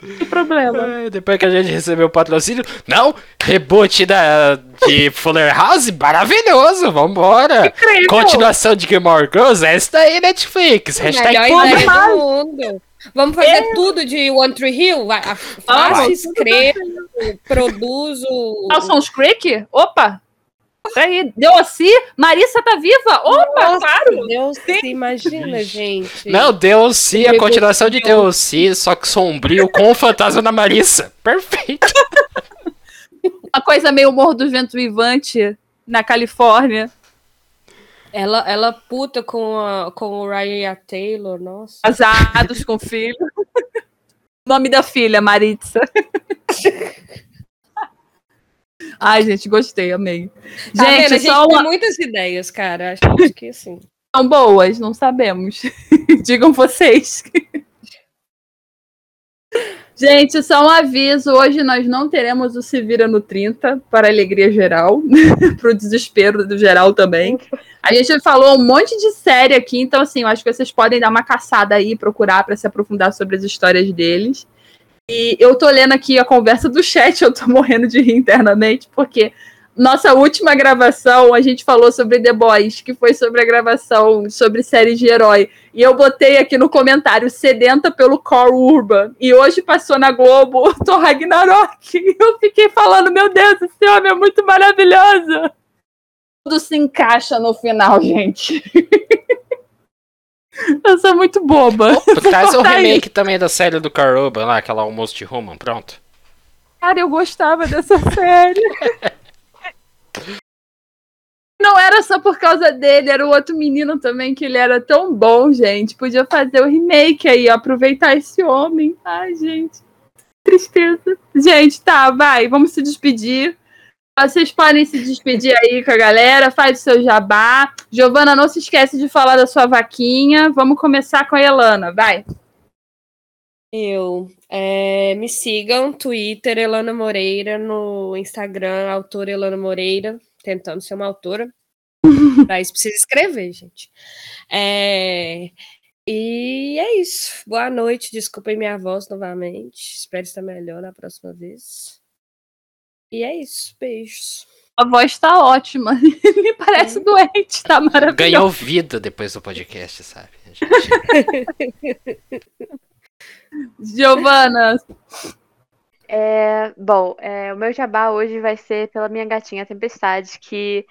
Que problema. É, depois que a gente recebeu o patrocínio. Não! Reboot da, de Fuller House, maravilhoso! Vambora! Incrível. Continuação de Gilmore Girls, essa daí, Netflix. Hashtag Melhor ideia do mundo. Vamos fazer tudo de One Tree Hill? Faço, escrevo, produzo. Dawson's Creek? Opa! Peraí, Deossi? Marissa tá viva? Opa, Nossa, claro! Imagina, gente. Não, DLC, a continuação de DLC, só que sombrio com o fantasma da Marissa. (laughs) Perfeito. Uma coisa meio Morro do Vento Vivante na Califórnia. Ela, ela puta com, a, com o Ryan Taylor, nossa. Casados com filho. (laughs) Nome da filha, Maritza. (laughs) Ai, gente, gostei, amei. Tá gente, vendo? A gente só tem uma... muitas ideias, cara. Acho que assim. são boas, não sabemos. (laughs) Digam vocês. Gente, só um aviso: hoje nós não teremos o Se Vira no 30, para a alegria geral, (laughs) para o desespero do geral também. A gente falou um monte de série aqui, então, assim, eu acho que vocês podem dar uma caçada aí, procurar para se aprofundar sobre as histórias deles. E eu tô lendo aqui a conversa do chat, eu tô (laughs) morrendo de rir internamente, porque nossa última gravação a gente falou sobre The Boys, que foi sobre a gravação sobre séries de herói. E eu botei aqui no comentário sedenta pelo Core Urban. E hoje passou na Globo o Thor Ragnarok. (laughs) E eu fiquei falando, meu Deus, esse homem é muito maravilhoso. Tudo se encaixa no final, gente. (laughs) eu sou muito boba. (laughs) Traz o remake também da série do Caroba lá, aquela Almost Human, pronto. Cara, eu gostava dessa (laughs) série. Não era só por causa dele, era o outro menino também, que ele era tão bom, gente. Podia fazer o remake aí, aproveitar esse homem. Ai, gente. Tristeza. Gente, tá, vai, vamos se despedir. Vocês podem se despedir aí com a galera, faz o seu jabá. Giovana, não se esquece de falar da sua vaquinha. Vamos começar com a Elana, vai. Eu. é, me sigam, Twitter, Elana Moreira, no Instagram, autora Elana Moreira, tentando ser uma autora. (laughs) Pra isso precisa escrever, gente. É, e é isso. Boa noite, desculpem minha voz novamente. Espero estar melhor na próxima vez. E é isso, beijos. A voz tá ótima. (laughs) Me parece doente, tá maravilhoso. Ganhou vida depois do podcast, sabe? gente? (laughs) Giovana, É, bom, é, o meu jabá hoje vai ser pela minha gatinha Tempestade, que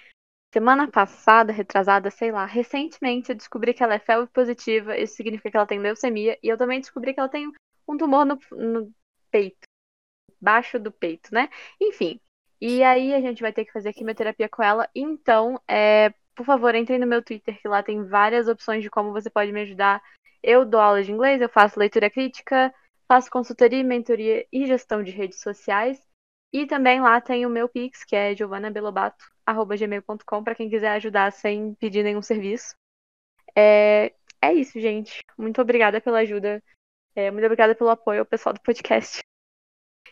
semana passada, retrasada, sei lá, recentemente eu descobri que ela é felve positiva, isso significa que ela tem leucemia, e eu também descobri que ela tem um tumor no, no peito, baixo do peito, né? Enfim, e aí a gente vai ter que fazer quimioterapia com ela, então, é, por favor, entrem no meu Twitter, que lá tem várias opções de como você pode me ajudar. Eu dou aula de inglês, eu faço leitura crítica, faço consultoria, mentoria e gestão de redes sociais. E também lá tem o meu Pix, que é giovanabelobato.gmail.com, para quem quiser ajudar sem pedir nenhum serviço. É, é isso, gente. Muito obrigada pela ajuda. É, muito obrigada pelo apoio ao pessoal do podcast.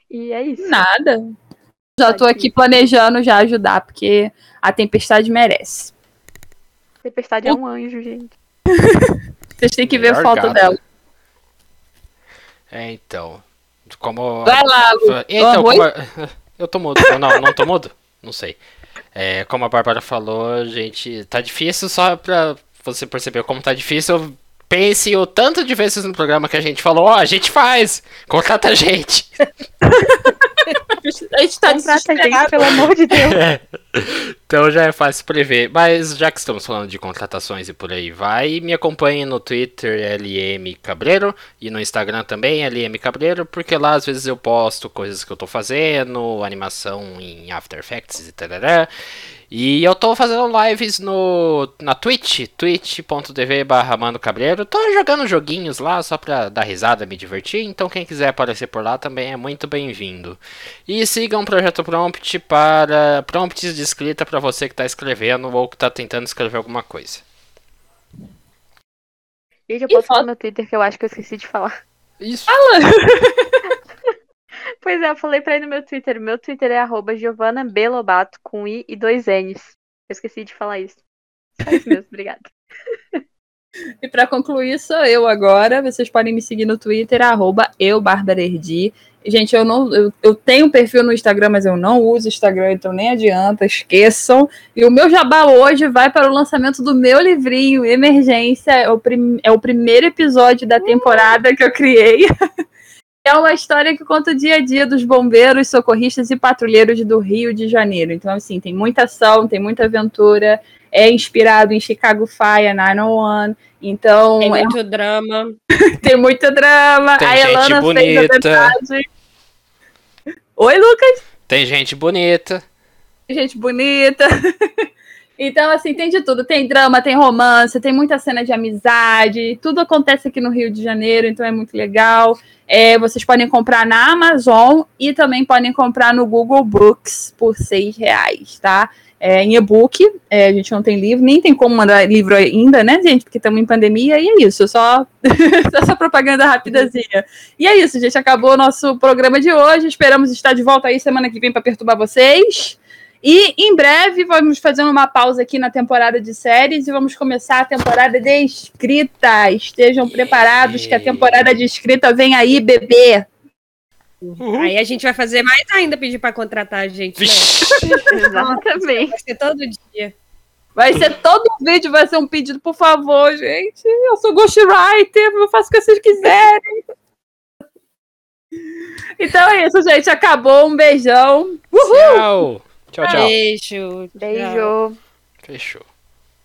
E é isso. nada. Já tô aqui planejando já ajudar, porque a tempestade merece. Tempestade é um anjo, gente. (laughs) Vocês têm que ver Melhor foto gata. dela. É, então. Como. Vai lá, Lu. Então, como a- (laughs) eu tô mudo. Não, não tô mudo? Não sei. É, como a Bárbara falou, gente, tá difícil só pra você perceber como tá difícil. Pense o tanto de vezes no programa que a gente falou, ó, a gente faz! Contrata a gente! (laughs) A gente tá Contrata a gente, pelo amor de Deus. (laughs) então já é fácil prever. Mas já que estamos falando de contratações e por aí vai, me acompanhe no Twitter LM Cabreiro e no Instagram também LM Cabreiro, porque lá às vezes eu posto coisas que eu tô fazendo, animação em After Effects e tal. E eu tô fazendo lives no na Twitch, twitch.tv barra Mano Cabreiro. Tô jogando joguinhos lá só pra dar risada, me divertir. Então quem quiser aparecer por lá também é muito bem-vindo. E sigam o Projeto Prompt para prompts de escrita para você que tá escrevendo ou que tá tentando escrever alguma coisa. Gente, eu E posso falar no Twitter que eu acho que eu esqueci de falar. Isso. (laughs) Pois é, eu falei pra ele no meu Twitter. Meu Twitter é arroba Giovana B. Lobato, com I e dois N's. Eu esqueci de falar isso. Só isso mesmo, obrigada. (laughs) E para concluir, sou eu agora. Vocês podem me seguir no Twitter, arroba eubarbarerdi. Gente, eu não eu, eu tenho perfil no Instagram, mas eu não uso Instagram, então nem adianta, esqueçam. E o meu jabá hoje vai para o lançamento do meu livrinho, Emergência. É o, prim, é o primeiro episódio da temporada que eu criei. (laughs) é uma história que conta o dia a dia dos bombeiros, socorristas e patrulheiros do Rio de Janeiro. Então, assim, tem muita ação, tem muita aventura. É inspirado em Chicago Fire, 911. Então. Tem é muito drama. (laughs) tem muito drama. Tem a gente Elana bonita. fez a metade. Oi, Lucas. Tem gente bonita. Gente bonita. (laughs) Então, assim, tem de tudo. Tem drama, tem romance, tem muita cena de amizade. Tudo acontece aqui no Rio de Janeiro, então é muito legal. É, vocês podem comprar na Amazon e também podem comprar no Google Books por seis reais, tá? É, em e-book, é, a gente não tem livro, nem tem como mandar livro ainda, né, gente? Porque estamos em pandemia e é isso, só (laughs) essa propaganda rapidazinha. E é isso, gente. Acabou o nosso programa de hoje. Esperamos estar de volta aí semana que vem para perturbar vocês. E em breve vamos fazer uma pausa aqui na temporada de séries e vamos começar a temporada de escrita. Estejam preparados que a temporada de escrita vem aí, bebê. Aí a gente vai fazer mais ainda pedir para contratar a gente. Né? Exatamente. Vai ser todo dia. Vai ser todo vídeo, vai ser um pedido, por favor, gente. Eu sou ghostwriter, eu faço o que vocês quiserem. Então é isso, gente. Acabou. Um beijão. Tchau. Tchau, tchau. Beijo. Beijo. Fechou.